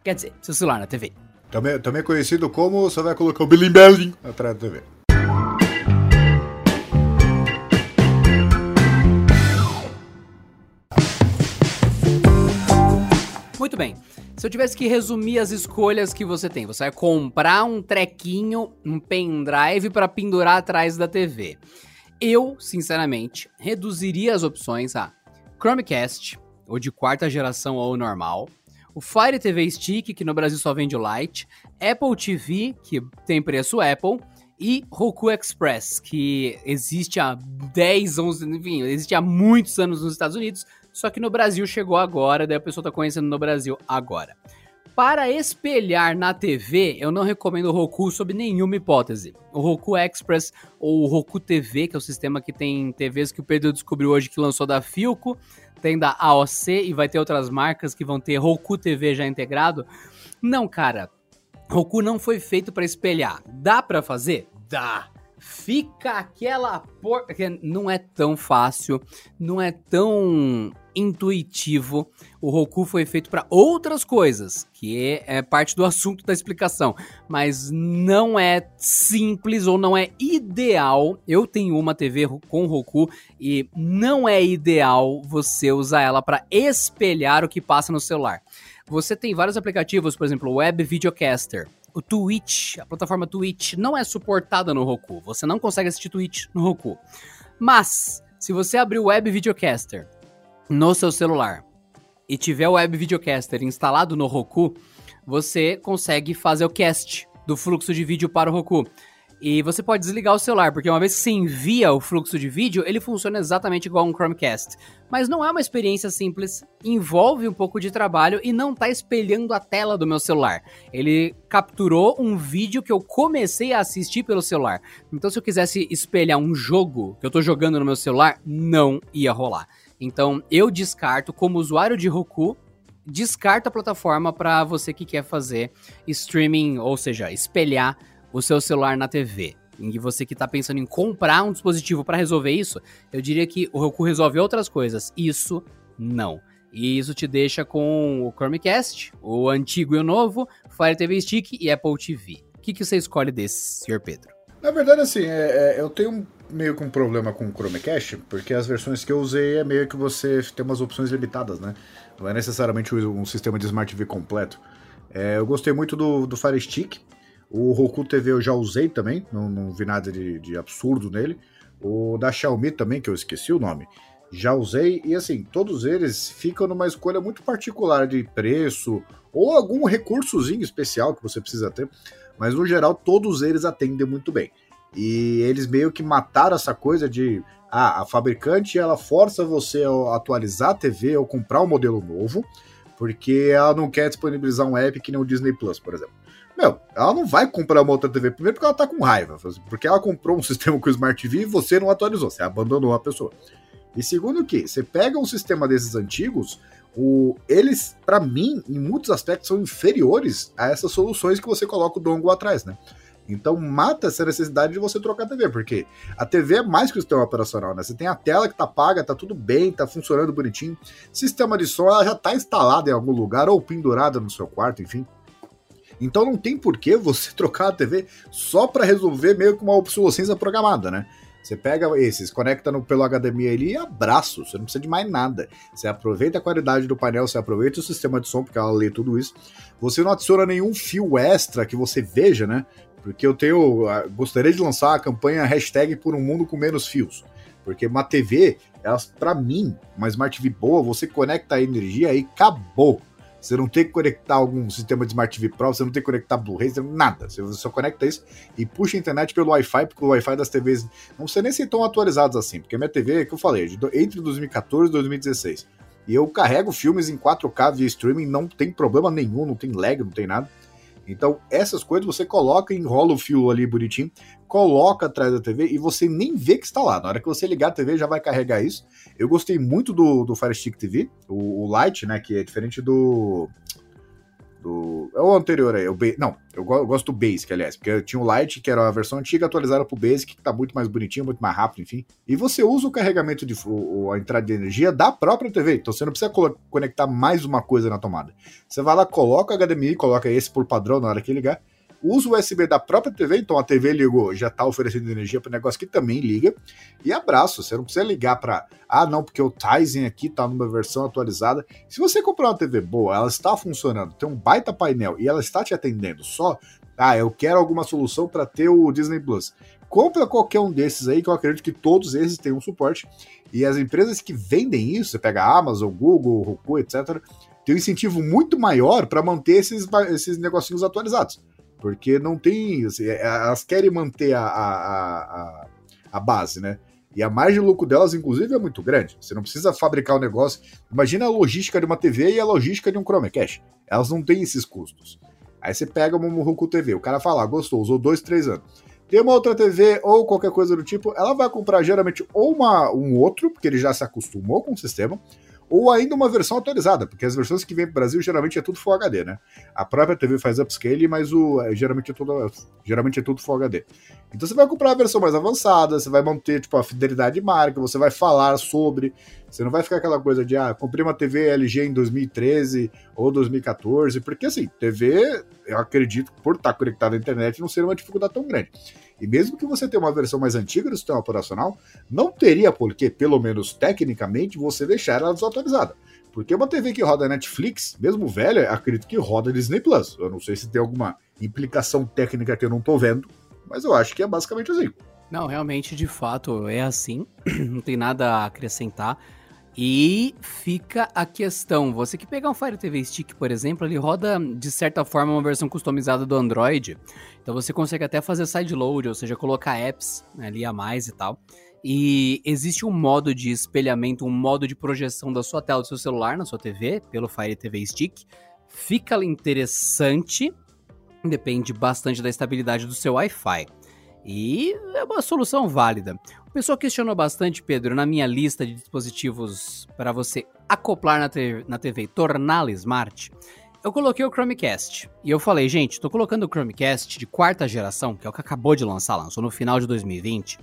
Quer dizer, seu celular na TV. Também, também conhecido como você vai colocar o Billy Belling atrás da TV. Muito bem. Se eu tivesse que resumir as escolhas que você tem, você vai comprar um trequinho, um pendrive para pendurar atrás da TV. Eu, sinceramente, reduziria as opções a Chromecast, ou de quarta geração ou normal, o Fire TV Stick, que no Brasil só vende o Lite, Apple TV, que tem preço Apple, e Roku Express, que existe há 10, 11, enfim, existe há muitos anos nos Estados Unidos, só que no Brasil chegou agora, daí a pessoa tá conhecendo no Brasil agora. Para espelhar na TV, eu não recomendo o Roku sob nenhuma hipótese. O Roku Express ou o Roku TV, que é o sistema que tem TVs que o Pedro descobriu hoje que lançou da Filco, tem da AOC e vai ter outras marcas que vão ter Roku TV já integrado. Não, cara. Roku não foi feito para espelhar. Dá para fazer? Dá. Fica aquela por... não é tão fácil, não é tão intuitivo. O Roku foi feito para outras coisas, que é, parte do assunto da explicação, mas não é simples ou não é ideal. Eu tenho uma TV com Roku e não é ideal você usar ela para espelhar o que passa no celular. Você tem vários aplicativos, por exemplo, o Web Videocaster. O Twitch, a plataforma Twitch, não é suportada no Roku. Você não consegue assistir Twitch no Roku. Mas, se você abrir o Web Videocaster no seu celular e tiver o Web Videocaster instalado no Roku, você consegue fazer o cast do fluxo de vídeo para o Roku. E você pode desligar o celular, porque uma vez que você envia o fluxo de vídeo, ele funciona exatamente igual um Chromecast. Mas não é uma experiência simples, envolve um pouco de trabalho e não está espelhando a tela do meu celular. Ele capturou um vídeo que eu comecei a assistir pelo celular. Então se eu quisesse espelhar um jogo que eu estou jogando no meu celular, não ia rolar. Então eu descarto como usuário de Roku, descarto a plataforma para você que quer fazer streaming, ou seja, espelhar o seu celular na TV. E você que está pensando em comprar um dispositivo para resolver isso, eu diria que o Roku resolve outras coisas. Isso não. E isso te deixa com o Chromecast, o antigo e o novo, Fire TV Stick e Apple TV. O que, que você escolhe desse, Sr. Pedro? Na verdade, assim, é, é, eu tenho meio com um problema com o Chromecast, porque as versões que eu usei é meio que você tem umas opções limitadas, né? Não é necessariamente um sistema de Smart TV completo. É, eu gostei muito do, do Fire Stick. O Roku TV eu já usei também, não, não vi nada de, de absurdo nele. O da Xiaomi também, que eu esqueci o nome, já usei. E assim, todos eles ficam numa escolha muito particular de preço ou algum recursozinho especial que você precisa ter. Mas no geral, todos eles atendem muito bem. E eles meio que mataram essa coisa de ah, a fabricante ela força você a atualizar a TV ou comprar um modelo novo, porque ela não quer disponibilizar um app que nem o Disney Plus, por exemplo. Meu, ela não vai comprar uma outra TV, primeiro porque ela tá com raiva, porque ela comprou um [LAUGHS] sistema com o Smart TV e você não atualizou, você abandonou a pessoa. E segundo que, você pega um sistema desses antigos, o, eles, para mim, em muitos aspectos, são inferiores a essas soluções que você coloca o dongle atrás, né? Então mata essa necessidade de você trocar a TV, porque a TV é mais que o sistema operacional, né? Você tem a tela que tá paga, tá tudo bem, tá funcionando bonitinho. Sistema de som ela já tá instalado em algum lugar ou pendurada no seu quarto, enfim. Então não tem por que você [LAUGHS] trocar a TV só para resolver meio que uma obsolescência programada, né? Você pega esses, conecta no, pelo HDMI ali e abraço, você não precisa de mais nada. Você aproveita a qualidade do painel, você aproveita o sistema de som, porque ela lê tudo isso. Você não adiciona nenhum fio extra que você veja, né? Porque eu tenho. Gostaria de lançar a campanha hashtag por um mundo com menos fios. Porque uma TV, elas, para mim, uma Smart TV boa, você conecta a energia e acabou. Você não tem que conectar algum sistema de Smart TV Pro, você não tem que conectar Blu-ray, nada. Você só conecta isso e puxa a internet pelo Wi-Fi, porque o Wi-Fi das TVs não sei nem se estão atualizados assim, porque a minha TV, é que eu falei, entre 2014 e 2016. E eu carrego filmes em 4K via streaming, não tem problema nenhum, não tem lag, não tem nada. Então, essas coisas você coloca, enrola o fio ali bonitinho, coloca atrás da TV e você nem vê que está lá. Na hora que você ligar a TV, já vai carregar isso. Eu gostei muito do, do Fire Stick TV, o, o Lite, né? Que é diferente do do. É o anterior aí, o ba... Não, eu, eu, gosto do Basic, aliás, porque tinha o Lite, que era a versão antiga, atualizaram pro Basic, que tá muito mais bonitinho, muito mais rápido, enfim. E você usa o carregamento de o, a entrada de energia da própria TV. Então você não precisa conectar mais uma coisa na tomada. Você vai lá, coloca o HDMI, coloca esse por padrão na hora que ligar usa o USB da própria TV, então a TV ligou, já está oferecendo energia para o negócio que também liga. E abraço, você não precisa ligar para, ah, não, porque o Tizen aqui está numa versão atualizada. Se você comprar uma TV boa, ela está funcionando, tem um baita painel e ela está te atendendo só, ah, eu quero alguma solução para ter o Disney Plus. Compra qualquer um desses aí, que eu acredito que todos esses têm um suporte. E as empresas que vendem isso, você pega a Amazon, Google, Roku, etc., tem um incentivo muito maior para manter esses, esses negocinhos atualizados. Porque não tem. Assim, é, elas querem manter a, a, a, a base, né? E a margem de lucro delas, inclusive, é muito grande. Você não precisa fabricar o um negócio. Imagina a logística de uma TV e a logística de um Chromecast. Elas não têm esses custos. Aí você pega uma Roku TV, o cara fala, ah, gostou, usou dois, três anos. Tem uma outra TV ou qualquer coisa do tipo, ela vai comprar geralmente ou uma, um outro, porque ele já se acostumou com o sistema, ou ainda uma versão atualizada, porque as versões que vêm para o Brasil geralmente é tudo Full HD, né? A própria TV faz upscale, mas o, é, geralmente, é tudo, geralmente é tudo Full HD. Então você vai comprar a versão mais avançada, você vai manter tipo, a fidelidade de marca, você vai falar sobre. Você não vai ficar aquela coisa de, ah, comprei uma TV LG em 2013 ou 2014, porque assim, TV, eu acredito, por estar conectado à internet, não seria uma dificuldade tão grande. E mesmo que você tenha uma versão mais antiga do sistema operacional, não teria por que, pelo menos tecnicamente, você deixar ela desatualizada. Porque uma TV que roda Netflix, mesmo velha, acredito que roda Disney Plus. Eu não sei se tem alguma implicação técnica que eu não tô vendo, mas eu acho que é basicamente assim. Não, realmente, de fato, é assim. [CLEARS THROAT] não tem nada a acrescentar. E fica a questão, você que pegar um Fire TV Stick, por exemplo, ele roda de certa forma uma versão customizada do Android. Então você consegue até fazer sideload, ou seja, colocar apps né, ali a mais e tal. E existe um modo de espelhamento, um modo de projeção da sua tela do seu celular na sua TV, pelo Fire TV Stick. Fica interessante, depende bastante da estabilidade do seu Wi-Fi. E é uma solução válida. O pessoal questionou bastante, Pedro, na minha lista de dispositivos para você acoplar na, te na TV torná-la smart. Eu coloquei o Chromecast. E eu falei, gente, tô colocando o Chromecast de quarta geração, que é o que acabou de lançar, lançou no final de 2020.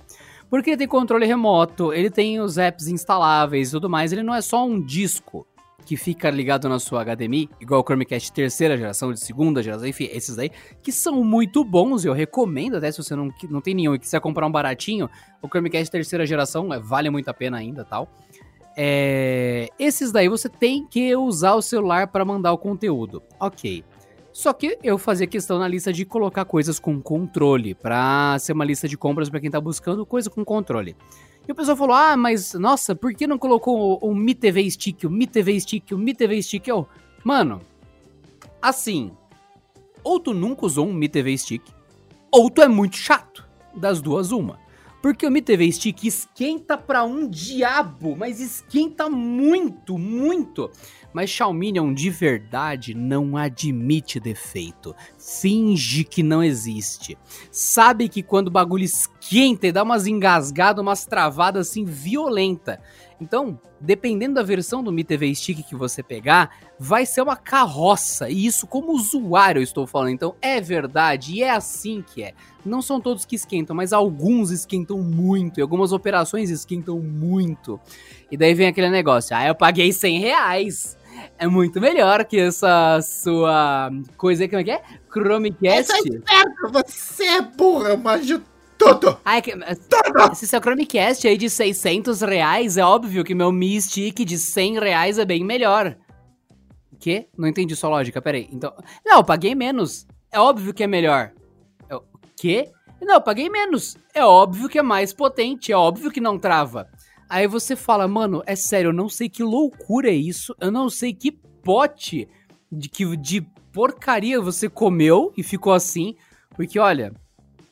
Porque ele tem controle remoto, ele tem os apps instaláveis e tudo mais. Ele não é só um disco que fica ligado na sua HDMI, igual o Chromecast terceira geração, de segunda geração, enfim, esses aí, que são muito bons, eu recomendo, até se você não, não tem nenhum e quiser comprar um baratinho, o Chromecast terceira geração é, vale muito a pena ainda, tal. É, esses daí você tem que usar o celular para mandar o conteúdo, ok. Só que eu fazia questão na lista de colocar coisas com controle, para ser uma lista de compras para quem tá buscando coisa com controle. E o pessoal falou: ah, mas nossa, por que não colocou o, o Mi TV Stick, o Mi TV Stick, o Mi TV Stick? Eu, mano, assim, ou tu nunca usou um Mi TV Stick, ou tu é muito chato. Das duas, uma. Porque o Mi TV Stick esquenta pra um diabo, mas esquenta muito, muito. Mas Xiaomi de verdade não admite defeito. Finge que não existe. Sabe que quando o bagulho esquenta e dá umas engasgadas, umas travadas assim violenta. Então, dependendo da versão do Mi TV Stick que você pegar, vai ser uma carroça. E isso como usuário eu estou falando. Então, é verdade e é assim que é. Não são todos que esquentam, mas alguns esquentam muito. E algumas operações esquentam muito. E daí vem aquele negócio. Ah, eu paguei 100 reais. É muito melhor que essa sua coisa, como é que é? Chromecast. Eu esperto, você é burra, mas tudo. Ai, que, tudo. Se seu Chromecast aí de 600 reais, é óbvio que meu Mi Stick de 100 reais é bem melhor. Que? Não entendi sua lógica, peraí. Então, não, eu paguei menos. É óbvio que é melhor. Eu, quê? Não, eu paguei menos. É óbvio que é mais potente, é óbvio que não trava. Aí você fala, mano, é sério, eu não sei que loucura é isso, eu não sei que pote de, que, de porcaria você comeu e ficou assim. Porque, olha,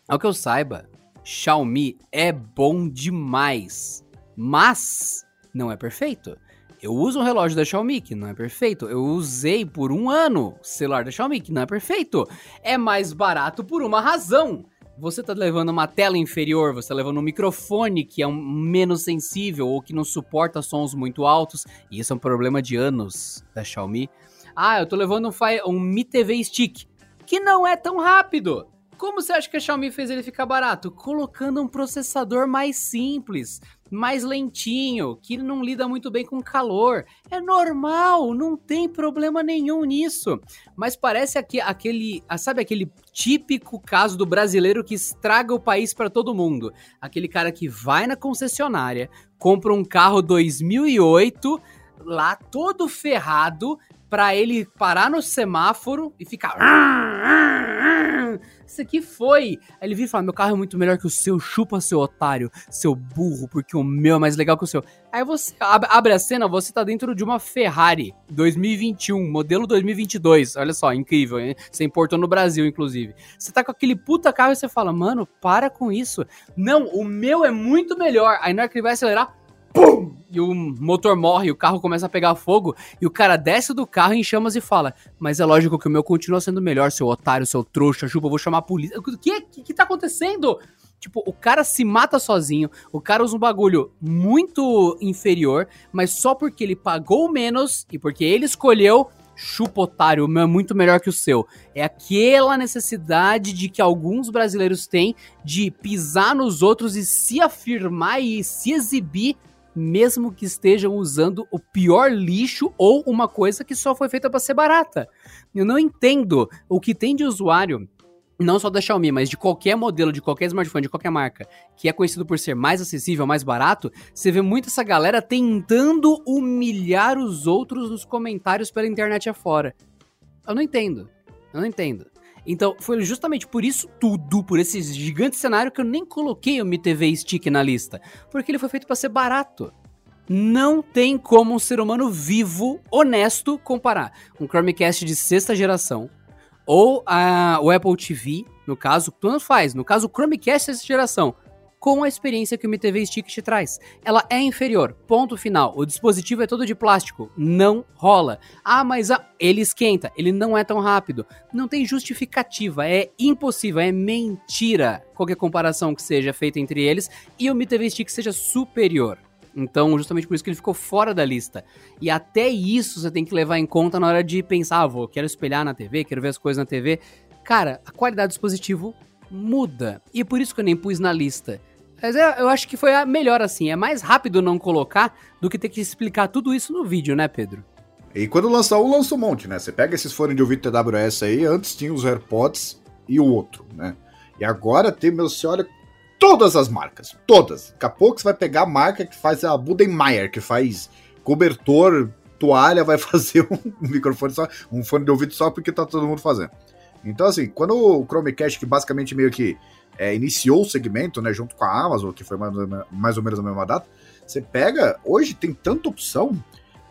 ao que eu saiba, Xiaomi é bom demais, mas não é perfeito. Eu uso um relógio da Xiaomi que não é perfeito. Eu usei por um ano o celular da Xiaomi que não é perfeito. É mais barato por uma razão. Você tá levando uma tela inferior, você tá levando um microfone que é um menos sensível ou que não suporta sons muito altos, e isso é um problema de anos da Xiaomi. Ah, eu tô levando um, um Mi TV Stick, que não é tão rápido. Como você acha que a Xiaomi fez ele ficar barato? Colocando um processador mais simples, mais lentinho, que não lida muito bem com calor. É normal, não tem problema nenhum nisso. Mas parece aqui, aquele, ah, sabe aquele típico caso do brasileiro que estraga o país para todo mundo. Aquele cara que vai na concessionária, compra um carro 2008, lá todo ferrado, para ele parar no semáforo e ficar isso aqui foi. Aí ele vira e fala: Meu carro é muito melhor que o seu, chupa seu otário, seu burro, porque o meu é mais legal que o seu. Aí você abre a cena, você tá dentro de uma Ferrari 2021, modelo 2022. Olha só, incrível, hein? Você importou no Brasil, inclusive. Você tá com aquele puta carro e você fala: Mano, para com isso. Não, o meu é muito melhor. Aí na hora que ele vai acelerar, pum! E o motor morre, o carro começa a pegar fogo, e o cara desce do carro em chamas e fala: Mas é lógico que o meu continua sendo melhor, seu otário, seu trouxa, chupa, eu vou chamar a polícia. O que, que, que tá acontecendo? Tipo, o cara se mata sozinho, o cara usa um bagulho muito inferior, mas só porque ele pagou menos e porque ele escolheu, chupa otário, o meu é muito melhor que o seu. É aquela necessidade de que alguns brasileiros têm de pisar nos outros e se afirmar e se exibir mesmo que estejam usando o pior lixo ou uma coisa que só foi feita para ser barata. Eu não entendo o que tem de usuário não só da Xiaomi, mas de qualquer modelo, de qualquer smartphone, de qualquer marca, que é conhecido por ser mais acessível, mais barato, você vê muito essa galera tentando humilhar os outros nos comentários pela internet afora. Eu não entendo. Eu não entendo. Então, foi justamente por isso tudo, por esse gigante cenário, que eu nem coloquei o Mi TV Stick na lista. Porque ele foi feito para ser barato. Não tem como um ser humano vivo, honesto, comparar um Chromecast de sexta geração ou a, o Apple TV, no caso, tanto faz. No caso, o Chromecast sexta geração com a experiência que o Mi TV Stick te traz. Ela é inferior, ponto final. O dispositivo é todo de plástico, não rola. Ah, mas a... ele esquenta, ele não é tão rápido. Não tem justificativa, é impossível, é mentira qualquer comparação que seja feita entre eles e o Mi TV Stick seja superior. Então, justamente por isso que ele ficou fora da lista. E até isso você tem que levar em conta na hora de pensar, ah, vou, quero espelhar na TV, quero ver as coisas na TV. Cara, a qualidade do dispositivo muda. E é por isso que eu nem pus na lista. Mas é, eu acho que foi a melhor assim. É mais rápido não colocar do que ter que explicar tudo isso no vídeo, né, Pedro? E quando lançar um, lança um monte, né? Você pega esses fones de ouvido TWS aí, antes tinha os AirPods e o outro, né? E agora tem, meu, olha todas as marcas, todas. Daqui a pouco você vai pegar a marca que faz a Budenmeier, que faz cobertor, toalha, vai [LAUGHS] fazer um microfone só, um fone de ouvido só porque tá todo mundo fazendo. Então, assim, quando o Chromecast, que basicamente meio que é, iniciou o segmento, né, junto com a Amazon, que foi mais, mais ou menos na mesma data, você pega, hoje tem tanta opção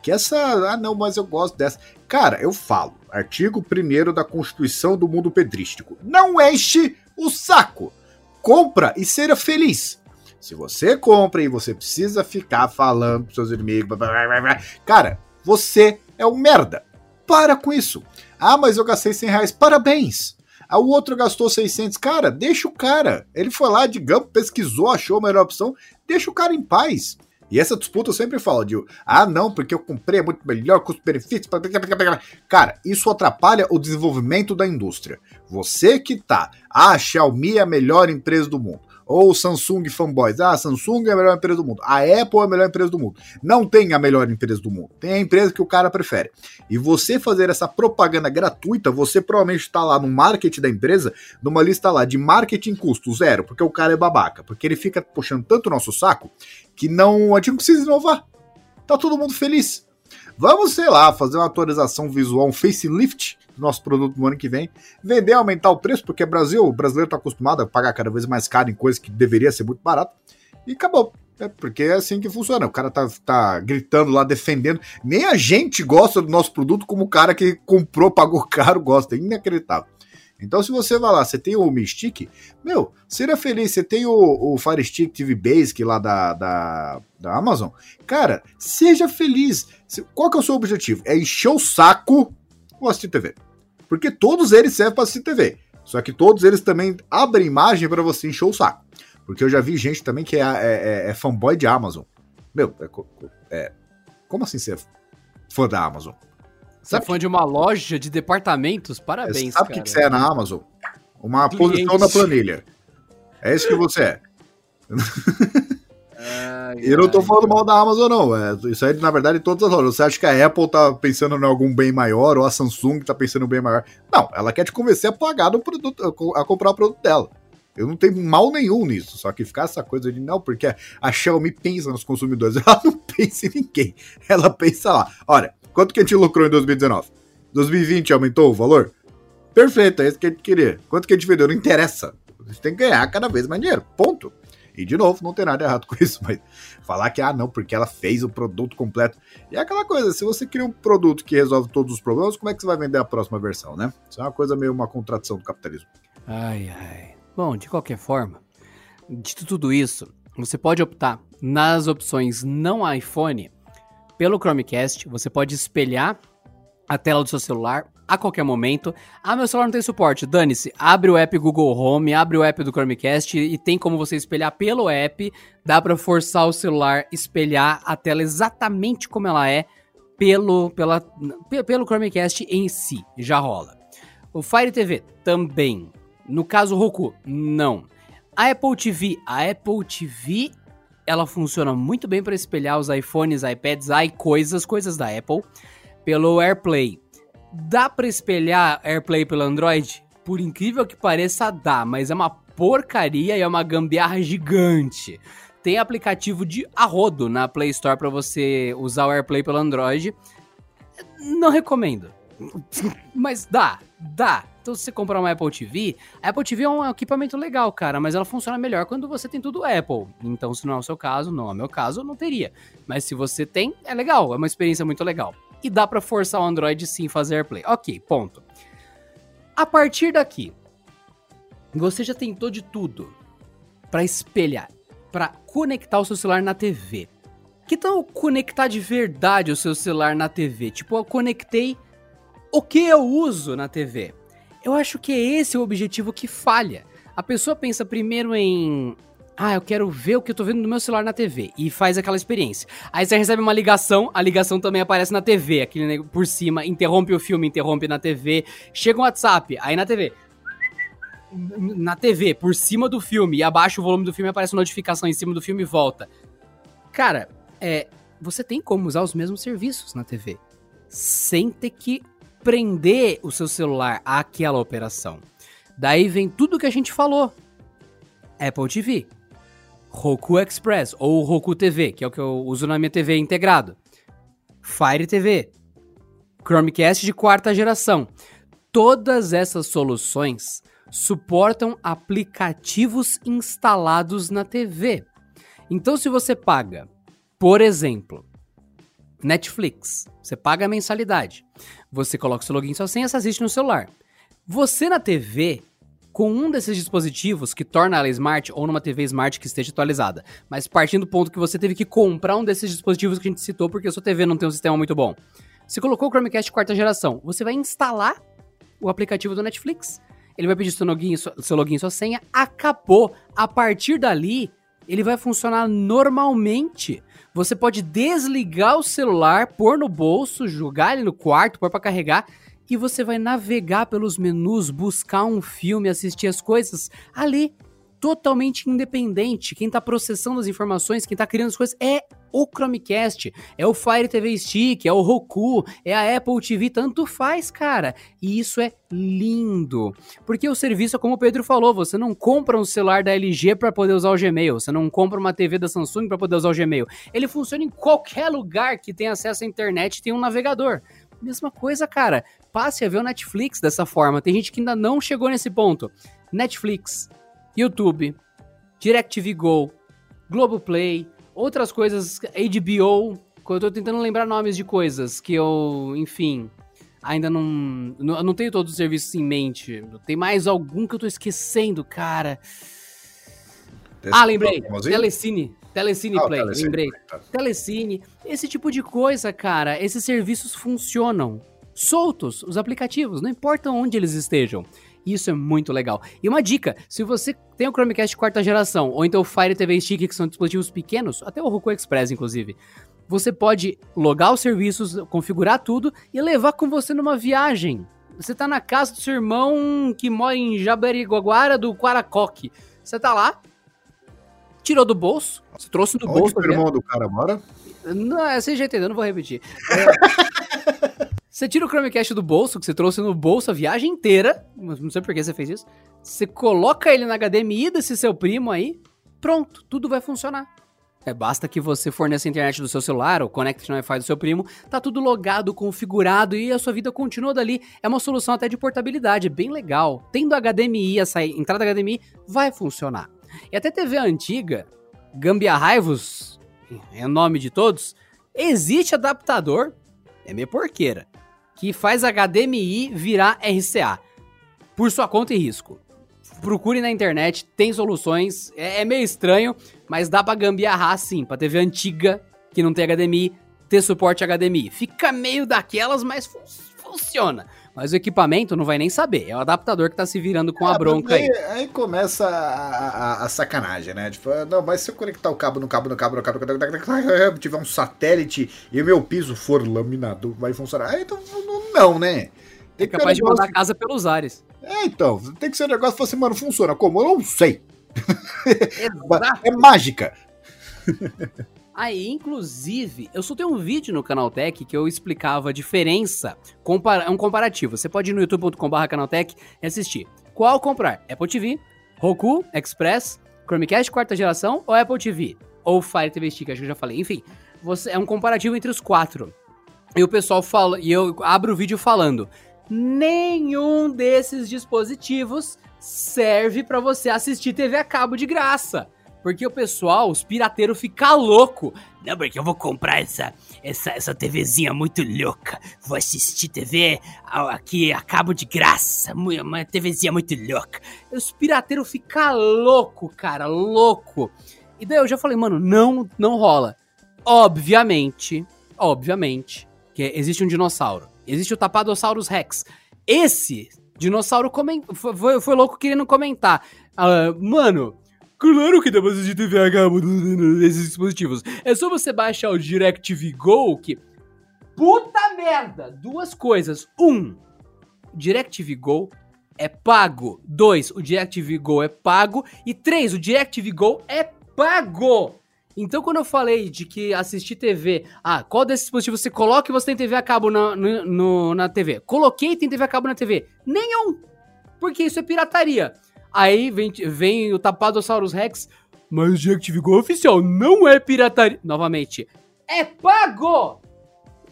que essa, ah não, mas eu gosto dessa. Cara, eu falo, artigo 1 da Constituição do Mundo Pedrístico, não enche o saco, compra e seja feliz. Se você compra e você precisa ficar falando pros seus inimigos, blá, blá, blá, cara, você é um merda. Para com isso. Ah, mas eu gastei 100 reais. Parabéns. Ah, o outro gastou 600. Cara, deixa o cara. Ele foi lá, digamos, pesquisou, achou a melhor opção. Deixa o cara em paz. E essa disputa eu sempre falo de, ah, não, porque eu comprei é muito melhor, custo-benefício. Cara, isso atrapalha o desenvolvimento da indústria. Você que tá, ah, a Xiaomi é a melhor empresa do mundo ou Samsung fanboys. Ah, Samsung é a melhor empresa do mundo. A Apple é a melhor empresa do mundo. Não tem a melhor empresa do mundo. Tem a empresa que o cara prefere. E você fazer essa propaganda gratuita, você provavelmente está lá no marketing da empresa, numa lista lá de marketing custo zero, porque o cara é babaca. Porque ele fica puxando tanto o nosso saco que não, a gente não precisa inovar. Tá todo mundo feliz. Vamos, sei lá, fazer uma atualização visual, um facelift nosso produto no ano que vem, vender, aumentar o preço, porque Brasil, o brasileiro está acostumado a pagar cada vez mais caro em coisas que deveria ser muito barato, e acabou. É porque é assim que funciona. O cara tá, tá gritando lá, defendendo. Nem a gente gosta do nosso produto como o cara que comprou, pagou caro, gosta. É inacreditável. Então, se você vai lá, você tem o Mystic, meu, seja feliz. Você tem o, o Fire Stick TV Basic lá da, da, da Amazon. Cara, seja feliz. Qual que é o seu objetivo? É encher o saco ou assistir TV. Porque todos eles servem para assistir TV. Só que todos eles também abrem imagem para você encher o saco. Porque eu já vi gente também que é, é, é, é fanboy de Amazon. Meu, é, é, como assim ser fã da Amazon? Você é fã de uma loja de departamentos? Parabéns, Sabe o que, que você é na Amazon? Uma Cliente. posição na planilha. É isso que você é. [LAUGHS] Ai, eu não tô falando mal da Amazon, não. É, isso aí, na verdade, todas as lojas. Você acha que a Apple tá pensando em algum bem maior, ou a Samsung tá pensando em um bem maior. Não, ela quer te convencer a pagar no produto, a comprar o produto dela. Eu não tenho mal nenhum nisso. Só que ficar essa coisa de não, porque a Xiaomi pensa nos consumidores. [LAUGHS] Ela não pensa em ninguém. Ela pensa lá. Olha, quanto que a gente lucrou em 2019? 2020 aumentou o valor? Perfeito, é isso que a gente queria. Quanto que a gente vendeu? Não interessa. A gente tem que ganhar cada vez mais dinheiro. Ponto. E de novo, não tem nada errado com isso, [LAUGHS] mas falar que, ah, não, porque ela fez o produto completo. E é aquela coisa, se você cria um produto que resolve todos os problemas, como é que você vai vender a próxima versão, né? Isso é uma coisa meio uma contradição do capitalismo. Ai, ai. Bom, de qualquer forma, dito tudo isso, você pode optar nas opções não iPhone pelo Chromecast, você pode espelhar a tela do seu celular a qualquer momento. Ah, meu celular não tem suporte. Dane-se. Abre o app Google Home, abre o app do Chromecast e tem como você espelhar pelo app. Dá para forçar o celular espelhar a tela exatamente como ela é pelo, pela, pelo Chromecast em si. Já rola. O Fire TV também. No caso Roku, não. A Apple TV, a Apple TV, ela funciona muito bem para espelhar os iPhones, iPads, iCoisas, coisas da Apple, pelo AirPlay. Dá para espelhar AirPlay pelo Android? Por incrível que pareça, dá, mas é uma porcaria e é uma gambiarra gigante. Tem aplicativo de arrodo na Play Store para você usar o AirPlay pelo Android. Não recomendo. [LAUGHS] Mas dá, dá. Então, se você comprar uma Apple TV, a Apple TV é um equipamento legal, cara, mas ela funciona melhor quando você tem tudo Apple. Então, se não é o seu caso, não é o meu caso, não teria. Mas se você tem, é legal, é uma experiência muito legal e dá para forçar o Android sim fazer AirPlay. Ok, ponto. A partir daqui, você já tentou de tudo para espelhar, para conectar o seu celular na TV. Que tal conectar de verdade o seu celular na TV? Tipo, eu conectei o que eu uso na TV. Eu acho que é esse o objetivo que falha. A pessoa pensa primeiro em ah, eu quero ver o que eu tô vendo no meu celular na TV. E faz aquela experiência. Aí você recebe uma ligação, a ligação também aparece na TV, aquele por cima, interrompe o filme, interrompe na TV. Chega um WhatsApp, aí na TV. Na TV, por cima do filme, e abaixa o volume do filme, aparece uma notificação em cima do filme e volta. Cara, é. Você tem como usar os mesmos serviços na TV. Sem ter que prender o seu celular àquela operação. Daí vem tudo que a gente falou. Apple TV, Roku Express ou Roku TV, que é o que eu uso na minha TV integrado. Fire TV, Chromecast de quarta geração. Todas essas soluções suportam aplicativos instalados na TV. Então, se você paga, por exemplo, Netflix, você paga a mensalidade, você coloca seu login e sua senha, você assiste no celular. Você na TV com um desses dispositivos que torna ela smart ou numa TV smart que esteja atualizada. Mas partindo do ponto que você teve que comprar um desses dispositivos que a gente citou porque a sua TV não tem um sistema muito bom. Você colocou o Chromecast quarta geração, você vai instalar o aplicativo do Netflix. Ele vai pedir seu login, seu login, sua senha, acabou. A partir dali, ele vai funcionar normalmente. Você pode desligar o celular, pôr no bolso, jogar ele no quarto, pôr para carregar e você vai navegar pelos menus, buscar um filme, assistir as coisas ali totalmente independente. Quem está processando as informações, quem está criando as coisas é o Chromecast, é o Fire TV Stick, é o Roku, é a Apple TV, tanto faz, cara. E isso é lindo. Porque o serviço, como o Pedro falou, você não compra um celular da LG para poder usar o Gmail, você não compra uma TV da Samsung para poder usar o Gmail. Ele funciona em qualquer lugar que tenha acesso à internet e tem um navegador. Mesma coisa, cara. Passe a ver o Netflix dessa forma. Tem gente que ainda não chegou nesse ponto. Netflix, YouTube, DirecTV Go, Globoplay, outras coisas, HBO, eu tô tentando lembrar nomes de coisas que eu, enfim, ainda não, não, não tenho todos os serviços em mente. Tem mais algum que eu tô esquecendo, cara. ah, lembrei. Telecine. Telecine ah, Play, Telecine lembrei. Tá. Telecine, esse tipo de coisa, cara. Esses serviços funcionam soltos, os aplicativos, não importa onde eles estejam. Isso é muito legal. E uma dica: se você tem o Chromecast quarta geração, ou então o Fire TV Stick, que são dispositivos pequenos, até o Roku Express, inclusive, você pode logar os serviços, configurar tudo e levar com você numa viagem. Você tá na casa do seu irmão que mora em Jaberiguaguara do Quaracoque. Você tá lá, tirou do bolso, você trouxe do Onde bolso. o irmão do cara mora? Não, é sem jeito, eu não vou repetir. É, [LAUGHS] Você tira o Chromecast do bolso, que você trouxe no bolso a viagem inteira, não sei por que você fez isso. Você coloca ele na HDMI desse seu primo aí, pronto, tudo vai funcionar. É, basta que você forneça a internet do seu celular ou conecte no Wi-Fi do seu primo, tá tudo logado, configurado e a sua vida continua dali. É uma solução até de portabilidade, bem legal. Tendo HDMI, essa entrada HDMI, vai funcionar. E até TV antiga, Gambiarraivos, é o nome de todos, existe adaptador, é meio porqueira, que faz HDMI virar RCA. Por sua conta e risco. Procure na internet, tem soluções. É, é meio estranho, mas dá pra gambiarrar sim. Pra TV antiga, que não tem HDMI, ter suporte HDMI. Fica meio daquelas, mas fun funciona. Mas o equipamento não vai nem saber. É o adaptador que tá se virando com é, a bronca aí. Aí, começa a, a, a, sacanagem, né? Tipo, não, mas se eu conectar o cabo no cabo, no cabo, no cabo, no cabo, tiver um satélite e o meu piso for laminado, vai funcionar. Aí então não, né? Tem é capaz de mandar a casa pelos ares. É, então. Tem que ser um negócio que assim, mano, funciona como? Eu não sei. [LAUGHS] é mágica. Aí, inclusive, eu soltei um vídeo no Canaltech que eu explicava a diferença, compara um comparativo. Você pode ir no youtube.com.br Canaltech e assistir. Qual comprar? Apple TV, Roku, Express, Chromecast quarta geração ou Apple TV? Ou Fire TV Stick, acho que eu já falei. Enfim, você, é um comparativo entre os quatro. E o pessoal fala, e eu abro o vídeo falando: nenhum desses dispositivos serve para você assistir TV a cabo de graça. Porque o pessoal, os pirateiros, fica louco. Não, porque eu vou comprar essa, essa, essa TVzinha muito louca. Vou assistir TV aqui a cabo de graça. Uma TVzinha muito louca. Os pirateiros ficam louco, cara, louco. E daí eu já falei, mano, não, não rola. Obviamente, obviamente, que existe um dinossauro. Existe o Tapadosaurus Rex. Esse dinossauro coment... foi, foi louco querendo comentar. Uh, mano, Claro que dá pra assistir TV a cabo nesses dispositivos. É só você baixar o DirecTV Go que... Puta merda! Duas coisas. Um, DirecTV Go é pago. Dois, o DirecTV Go é pago. E três, o DirecTV Go é pago. Então, quando eu falei de que assistir TV, ah, qual desses dispositivos você coloca e você tem TV a cabo na, no, no, na TV? Coloquei e tem TV a cabo na TV. Nenhum! Porque isso é pirataria. Aí vem, vem o Tapadosaurus Rex, mas o DirecTV Go oficial não é pirataria. Novamente, é pago!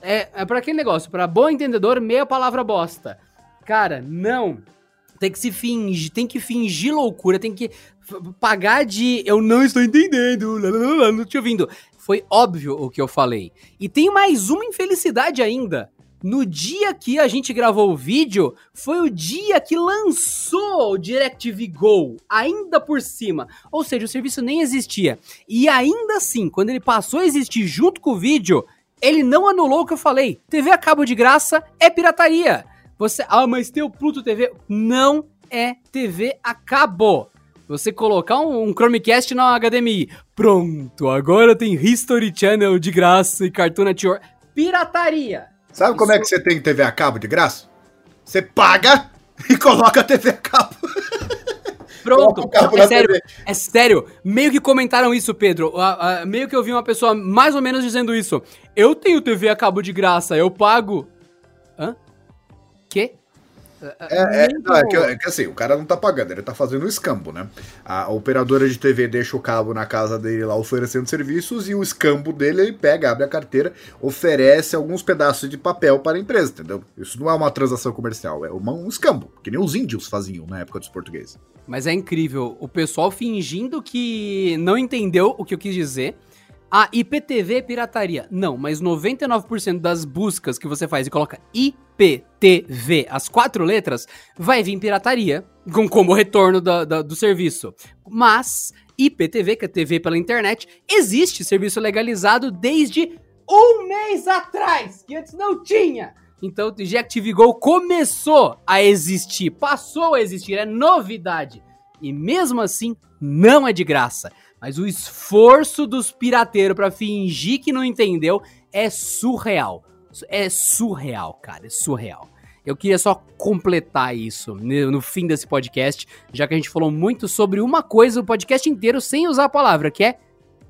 É, é para aquele negócio, para bom entendedor, meia palavra bosta. Cara, não. Tem que se fingir, tem que fingir loucura, tem que pagar de eu não estou entendendo, não te ouvindo. Foi óbvio o que eu falei. E tem mais uma infelicidade ainda no dia que a gente gravou o vídeo, foi o dia que lançou o DirecTV Go, ainda por cima. Ou seja, o serviço nem existia. E ainda assim, quando ele passou a existir junto com o vídeo, Ele não anulou o que eu falei. TV a cabo de graça é pirataria. Você, ah, mas tem o Pluto TV. Não é TV a cabo. Você colocar um, um Chromecast na HDMI. Pronto, agora tem History Channel de graça e Cartoon Network. Pirataria. Sabe como é que você tem TV a cabo de graça? Você paga [LAUGHS] e coloca a TV a cabo. Pronto, é sério, é sério. Meio que comentaram isso, Pedro. Uh, uh, meio que eu vi uma pessoa mais ou menos dizendo isso. Eu tenho TV a cabo de graça, eu pago. Hã? Quê? É, é, não, é, que, é, que, assim, o cara não tá pagando, ele tá fazendo um escambo, né? A operadora de TV deixa o cabo na casa dele lá oferecendo serviços e o escambo dele ele pega, abre a carteira, oferece alguns pedaços de papel para a empresa, entendeu? Isso não é uma transação comercial, é uma, um escambo, que nem os índios faziam na época dos portugueses. Mas é incrível, o pessoal fingindo que não entendeu o que eu quis dizer a IPTV é pirataria. Não, mas 99% das buscas que você faz e coloca IPTV, as quatro letras, vai vir pirataria, com como retorno do serviço. Mas IPTV, que é TV pela internet, existe serviço legalizado desde um mês atrás, que antes não tinha. Então o GActive Go começou a existir, passou a existir, é novidade. E mesmo assim, não é de graça. Mas o esforço dos pirateiros para fingir que não entendeu é surreal. É surreal, cara, é surreal. Eu queria só completar isso no fim desse podcast, já que a gente falou muito sobre uma coisa o podcast inteiro sem usar a palavra, que é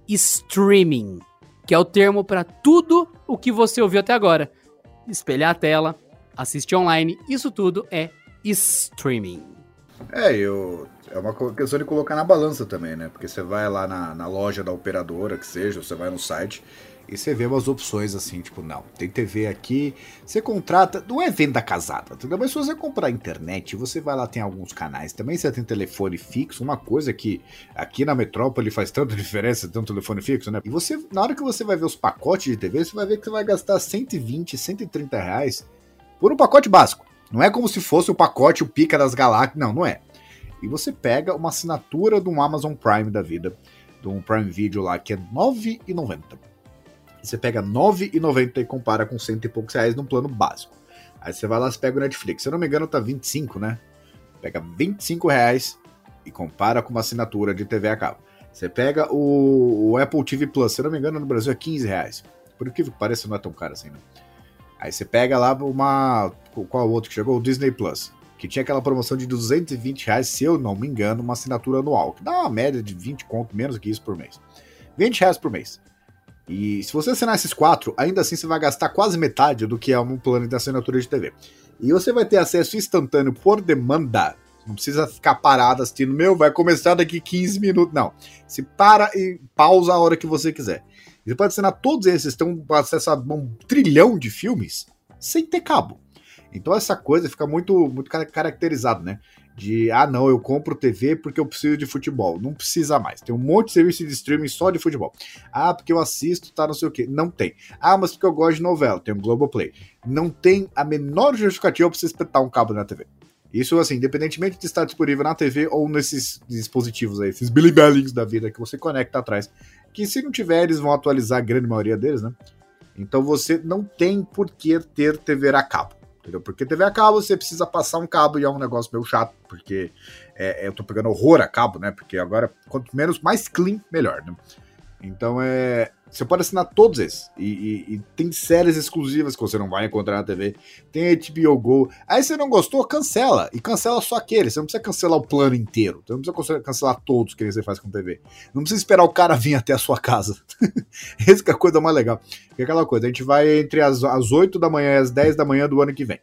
streaming, que é o termo para tudo o que você ouviu até agora. Espelhar a tela, assistir online, isso tudo é streaming. É, eu é uma questão de colocar na balança também, né? Porque você vai lá na, na loja da operadora, que seja, você vai no site e você vê umas opções assim, tipo, não, tem TV aqui, você contrata, não é venda casada, entendeu? Mas se você comprar internet, você vai lá, tem alguns canais, também você tem telefone fixo, uma coisa que aqui na metrópole faz tanta [LAUGHS] diferença ter um telefone fixo, né? E você, na hora que você vai ver os pacotes de TV, você vai ver que você vai gastar 120, 130 reais por um pacote básico. Não é como se fosse o pacote, o pica das galáxias, não, não é. E você pega uma assinatura de um Amazon Prime da vida, de um Prime Video lá, que é R$ 9,90. Você pega R$ 9,90 e compara com cento e poucos reais num plano básico. Aí você vai lá e pega o Netflix. Se eu não me engano, tá 25, né? Pega 25 reais e compara com uma assinatura de TV a cabo. Você pega o, o, Apple TV Plus, se eu não me engano, no Brasil é 15 reais. Por que parece não é tão caro assim, né? Aí você pega lá uma. Qual outro que chegou? O Disney Plus que tinha aquela promoção de 220 reais, se eu não me engano, uma assinatura anual, que dá uma média de 20 conto, menos que isso por mês. 20 reais por mês. E se você assinar esses quatro, ainda assim você vai gastar quase metade do que é um plano de assinatura de TV. E você vai ter acesso instantâneo por demanda. Não precisa ficar parado assistindo, meu, vai começar daqui 15 minutos. Não. Se para e pausa a hora que você quiser. Você pode assinar todos esses, tem acesso a um trilhão de filmes sem ter cabo. Então essa coisa fica muito, muito caracterizado, né? De, ah, não, eu compro TV porque eu preciso de futebol. Não precisa mais. Tem um monte de serviço de streaming só de futebol. Ah, porque eu assisto, tá não sei o quê. Não tem. Ah, mas porque eu gosto de novela. Tem um Globoplay. Não tem a menor justificativa pra você espetar um cabo na TV. Isso, assim, independentemente de estar disponível na TV ou nesses dispositivos aí, esses Billy Bellings da vida que você conecta atrás. Que se não tiver, eles vão atualizar a grande maioria deles, né? Então você não tem por que ter TV a cabo entendeu? Porque TV a cabo você precisa passar um cabo e é um negócio meio chato, porque é, eu tô pegando horror a cabo, né? Porque agora, quanto menos, mais clean, melhor, né? Então é. Você pode assinar todos esses. E, e, e, tem séries exclusivas que você não vai encontrar na TV. Tem HBO Go. Aí você não gostou, cancela. E cancela só aquele. Você não precisa cancelar o plano inteiro. Você não precisa cancelar todos que você faz com TV. Não precisa esperar o cara vir até a sua casa. [LAUGHS] Essa é a coisa mais legal. É aquela coisa, a gente vai entre as, as 8 da manhã e as 10 da manhã do ano que vem.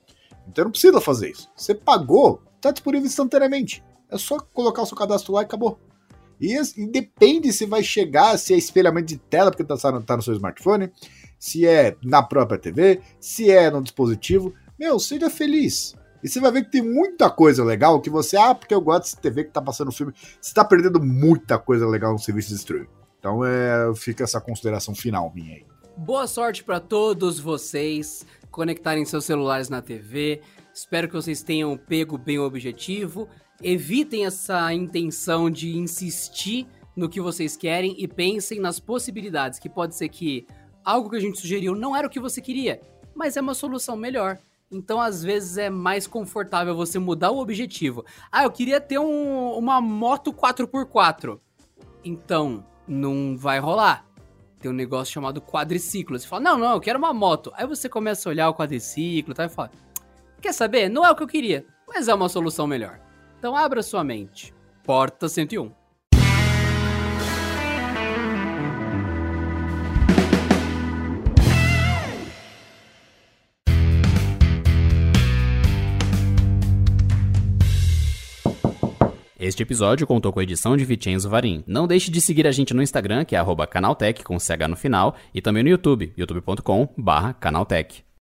Então não precisa fazer isso. Você pagou, tá disponível instantaneamente. É só colocar o seu cadastro lá e acabou. E, e, depende se vai chegar, se é espelhamento de tela, porque tá, tá no seu smartphone, se é na própria TV, se é no dispositivo. Meu, seja feliz. E você vai ver que tem muita coisa legal que você, ah, porque eu gosto dessa TV que tá passando filme. Você tá perdendo muita coisa legal no serviço de streaming. Então é, fica essa consideração final minha aí. Boa sorte para todos vocês conectarem seus celulares na TV. Espero que vocês tenham pego bem o objetivo evitem essa intenção de insistir no que vocês querem e pensem nas possibilidades, que pode ser que algo que a gente sugeriu não era o que você queria, mas é uma solução melhor. Então, às vezes, é mais confortável você mudar o objetivo. Ah, eu queria ter um, uma moto 4x4. Então, não vai rolar. Tem um negócio chamado quadriciclo. Você fala, não, não, eu quero uma moto. Aí você começa a olhar o quadriciclo tá, e fala, quer saber? Não é o que eu queria, mas é uma solução melhor. Então, abra sua mente. Porta 101. Este episódio contou com a edição de Vicenzo Varim. Não deixe de seguir a gente no Instagram, que é canaltech, com CH no final, e também no YouTube, youtube.com canaltech.